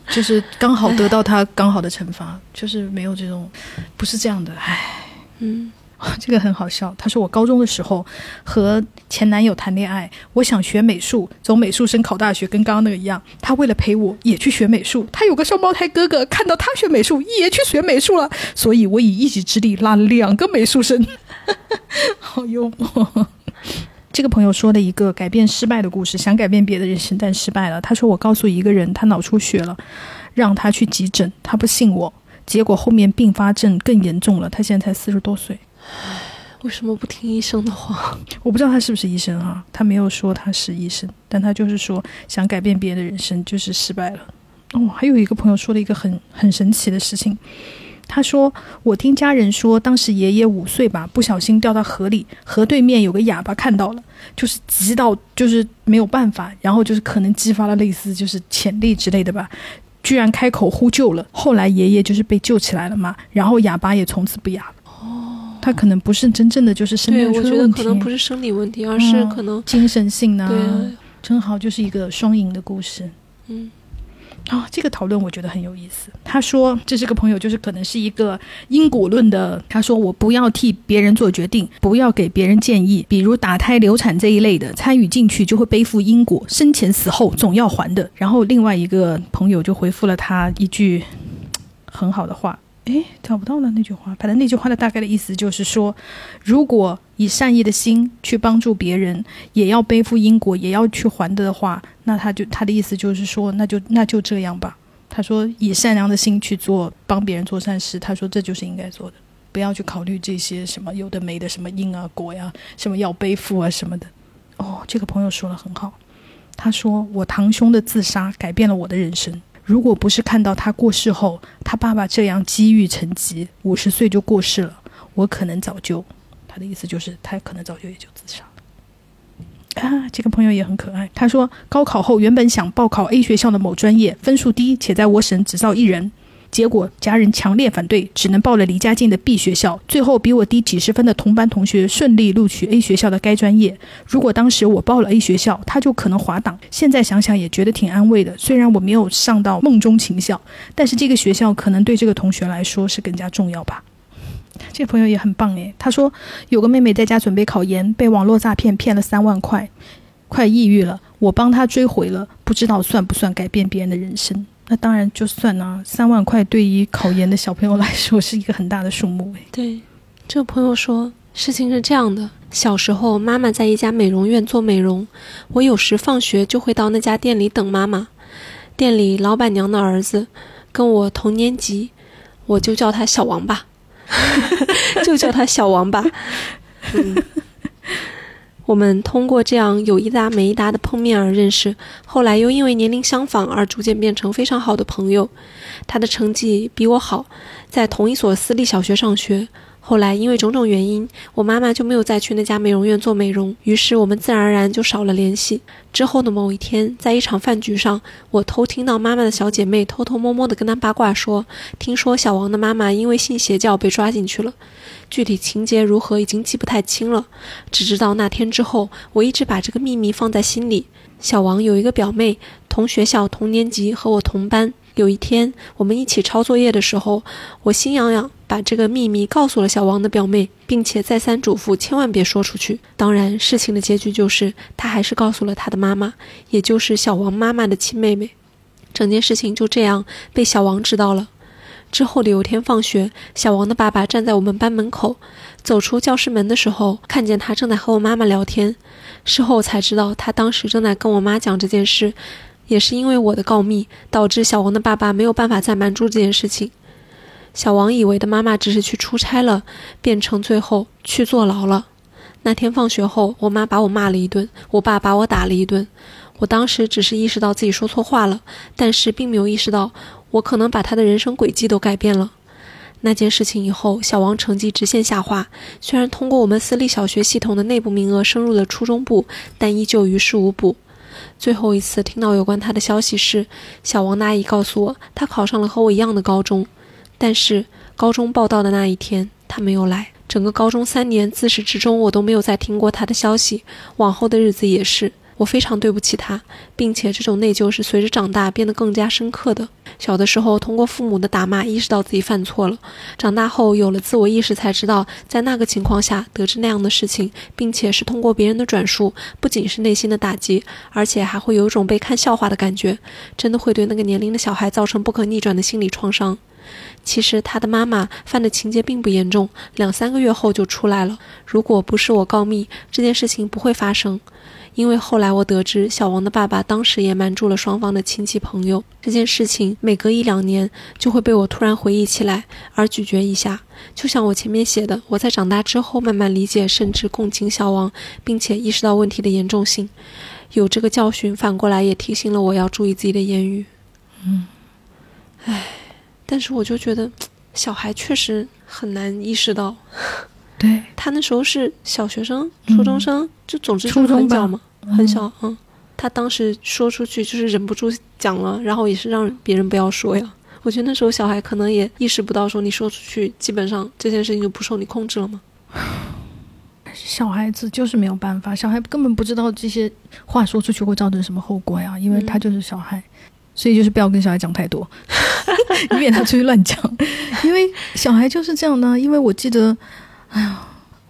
就 是就是刚好得到他刚好的惩罚，就是没有这种，不是这样的，唉。嗯，这个很好笑。他说我高中的时候和前男友谈恋爱，我想学美术，走美术生考大学，跟刚刚那个一样。他为了陪我也去学美术，他有个双胞胎哥哥，看到他学美术也去学美术了，所以我以一己之力拉了两个美术生，好幽默。这个朋友说的一个改变失败的故事，想改变别的人生，但失败了。他说我告诉一个人他脑出血了，让他去急诊，他不信我。结果后面并发症更严重了，他现在才四十多岁。为什么不听医生的话？我不知道他是不是医生哈、他没有说他是医生，但他就是说想改变别人的人生，就是失败了。哦，还有一个朋友说了一个很很神奇的事情，他说：“我听家人说，当时爷爷五岁吧，不小心掉到河里，河对面有个哑巴看到了，就是急到就是没有办法，然后就是可能激发了类似就是潜力之类的吧，居然开口呼救了。后来爷爷就是被救起来了嘛，然后哑巴也从此不哑了。哦，他可能不是真正的就是生对，命我觉得可能不是生理问题，而是可能精神性呢、对啊，正好就是一个双赢的故事。嗯。啊、这个讨论我觉得很有意思。他说这是个朋友，就是可能是一个因果论的。他说我不要替别人做决定，不要给别人建议，比如打胎、流产这一类的，参与进去就会背负因果，生前死后总要还的。然后另外一个朋友就回复了他一句 很好的话。诶，找不到了那句话。反正那句话的大概的意思就是说，如果以善意的心去帮助别人，也要背负因果，也要去还的话，那他就他的意思就是说，那就那就这样吧。他说以善良的心去做，帮别人做善事，他说这就是应该做的，不要去考虑这些什么有的没的，什么因啊果呀、什么要背负啊什么的。哦，这个朋友说的很好，他说我堂兄的自杀改变了我的人生。如果不是看到他过世后，他爸爸这样积郁成疾，五十岁就过世了，我可能早就，他的意思就是他可能早就也就自杀了。啊，这个朋友也很可爱。他说，高考后原本想报考 A 学校的某专业，分数低，且在我省只招一人。结果家人强烈反对，只能报了离家近的 B 学校。最后比我低几十分的同班同学顺利录取 A 学校的该专业。如果当时我报了 A 学校，他就可能滑档。现在想想也觉得挺安慰的。虽然我没有上到梦中情校，但是这个学校可能对这个同学来说是更加重要吧。这朋友也很棒诶，他说有个妹妹在家准备考研，被网络诈骗骗了三万块，快抑郁了。我帮她追回了，不知道算不算改变别人的人生？那当然就算啊，三万块对于考研的小朋友来说是一个很大的数目。对，这个朋友说，事情是这样的：小时候，妈妈在一家美容院做美容，我有时放学就会到那家店里等妈妈。店里老板娘的儿子跟我同年级，我就叫他小王吧，就叫他小王吧。嗯，我们通过这样有一搭没一搭的碰面而认识，后来又因为年龄相仿而逐渐变成非常好的朋友。他的成绩比我好，在同一所私立小学上学。后来因为种种原因，我妈妈就没有再去那家美容院做美容，于是我们自然而然就少了联系。之后的某一天，在一场饭局上，我偷听到妈妈的小姐妹偷偷摸摸地跟她八卦说，听说小王的妈妈因为信邪教被抓进去了。具体情节如何已经记不太清了，只知道那天之后，我一直把这个秘密放在心里。小王有一个表妹，同学校、同年级，和我同班。有一天，我们一起抄作业的时候，我心痒痒，把这个秘密告诉了小王的表妹，并且再三嘱咐千万别说出去。当然，事情的结局就是他还是告诉了他的妈妈，也就是小王妈妈的亲妹妹。整件事情就这样被小王知道了。之后的有天放学，小王的爸爸站在我们班门口，走出教室门的时候，看见他正在和我妈妈聊天。事后才知道，他当时正在跟我妈讲这件事。也是因为我的告密，导致小王的爸爸没有办法再瞒住这件事情。小王以为的妈妈只是去出差了，变成最后去坐牢了。那天放学后，我妈把我骂了一顿，我爸把我打了一顿。我当时只是意识到自己说错话了，但是并没有意识到我可能把他的人生轨迹都改变了。那件事情以后，小王成绩直线下滑，虽然通过我们私立小学系统的内部名额升入了初中部，但依旧于事无补。最后一次听到有关他的消息是，小王的阿姨告诉我，他考上了和我一样的高中，但是高中报到的那一天他没有来。整个高中三年，自始至终我都没有再听过他的消息，往后的日子也是。我非常对不起他，并且这种内疚是随着长大变得更加深刻的。小的时候通过父母的打骂意识到自己犯错了，长大后有了自我意识才知道，在那个情况下得知那样的事情，并且是通过别人的转述，不仅是内心的打击，而且还会有一种被看笑话的感觉，真的会对那个年龄的小孩造成不可逆转的心理创伤。其实他的妈妈犯的情节并不严重，两三个月后就出来了。如果不是我告密，这件事情不会发生。因为后来我得知，小王的爸爸当时也瞒住了双方的亲戚朋友。这件事情每隔一两年就会被我突然回忆起来，而咀嚼一下。就像我前面写的，我在长大之后慢慢理解，甚至共情小王，并且意识到问题的严重性。有这个教训，反过来也提醒了我要注意自己的言语。嗯，唉，但是我就觉得，小孩确实很难意识到，对，他那时候是小学生、嗯初中生，就总之就是初中吧很小嘛，很小，嗯。他当时说出去就是忍不住讲了，然后也是让别人不要说呀。我觉得那时候小孩可能也意识不到，说你说出去，基本上这件事情就不受你控制了嘛。小孩子就是没有办法，小孩根本不知道这些话说出去会造成什么后果呀，因为他就是小孩，所以就是不要跟小孩讲太多，以免他出去乱讲。因为小孩就是这样呢，因为我记得，哎呀。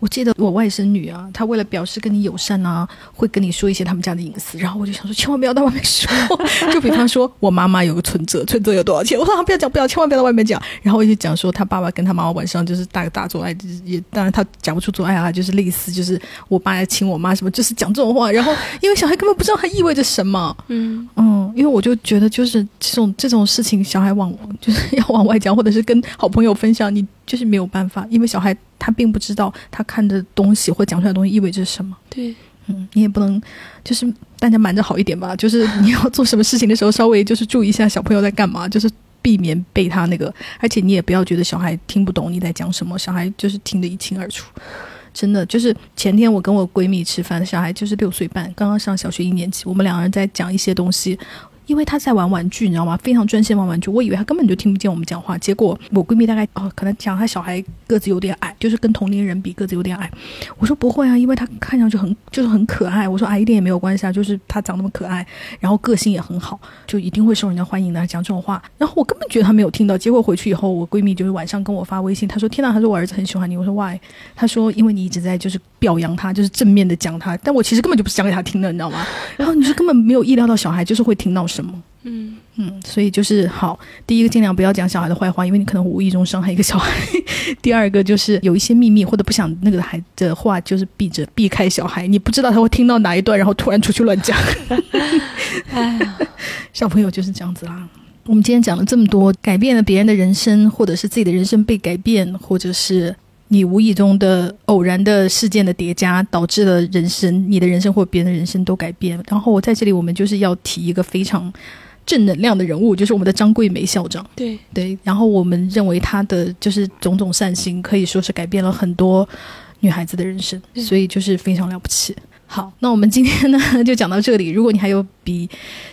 我记得我外甥女啊，她为了表示跟你友善啊，会跟你说一些他们家的隐私，然后我就想说，千万不要到外面说。就比方说，我妈妈有个存折，存折有多少钱？我说、啊、不要讲，不要，千万不要到外面讲。然后我就讲说，他爸爸跟他妈妈晚上就是大大做爱，就是也当然他讲不出做爱啊，就是类似就是我爸要亲我妈什么，就是讲这种话。然后因为小孩根本不知道它意味着什么，嗯嗯，因为我就觉得就是这种这种事情，小孩往就是要往外讲，或者是跟好朋友分享，你就是没有办法，因为小孩他并不知道他看的东西或讲出来的东西意味着什么。对，嗯，你也不能就是大家瞒着好一点吧，就是你要做什么事情的时候，稍微就是注意一下小朋友在干嘛，就是避免被他那个，而且你也不要觉得小孩听不懂你在讲什么，小孩就是听得一清二楚。真的就是前天我跟我闺蜜吃饭，小孩就是六岁半，刚刚上小学一年级，我们两个人在讲一些东西。因为他在玩玩具，你知道吗？非常专心玩玩具，我以为他根本就听不见我们讲话。结果我闺蜜大概哦，可能讲他小孩个子有点矮，就是跟同龄人比个子有点矮。我说不会啊，因为他看上去很就是很可爱。我说矮一点也没有关系啊，就是他长那么可爱，然后个性也很好，就一定会受人家欢迎的。讲这种话，然后我根本觉得他没有听到。结果回去以后，我闺蜜就是晚上跟我发微信，她说：“天哪，她说我儿子很喜欢你。”我说：“why？” 她说：“因为你一直在就是表扬他，就是正面的讲他。但我其实根本就不是讲给他听的，你知道吗？然后你就根本没有意料到小孩就是会听到什。”嗯嗯，所以就是好，第一个尽量不要讲小孩的坏话，因为你可能无意中伤害一个小孩。第二个就是有一些秘密或者不想那个孩子的话，就是避着避开小孩，你不知道他会听到哪一段，然后突然出去乱讲。哎呀，小朋友就是这样子啦。我们今天讲了这么多，改变了别人的人生，或者是自己的人生被改变，或者是你无意中的偶然的事件的叠加，导致了人生、你的人生或别人的人生都改变。然后我在这里，我们就是要提一个非常正能量的人物，就是我们的张桂梅校长。对，对，然后我们认为她的就是种种善行，可以说是改变了很多女孩子的人生，嗯所以就是非常了不起。好，那我们今天呢就讲到这里。如果你还有比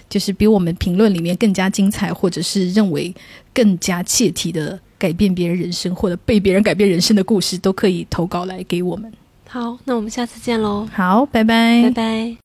就是比我们评论里面更加精彩，或者是认为更加切题的改变别人人生或者被别人改变人生的故事，都可以投稿来给我们。好，那我们下次见喽，好，拜拜，拜拜。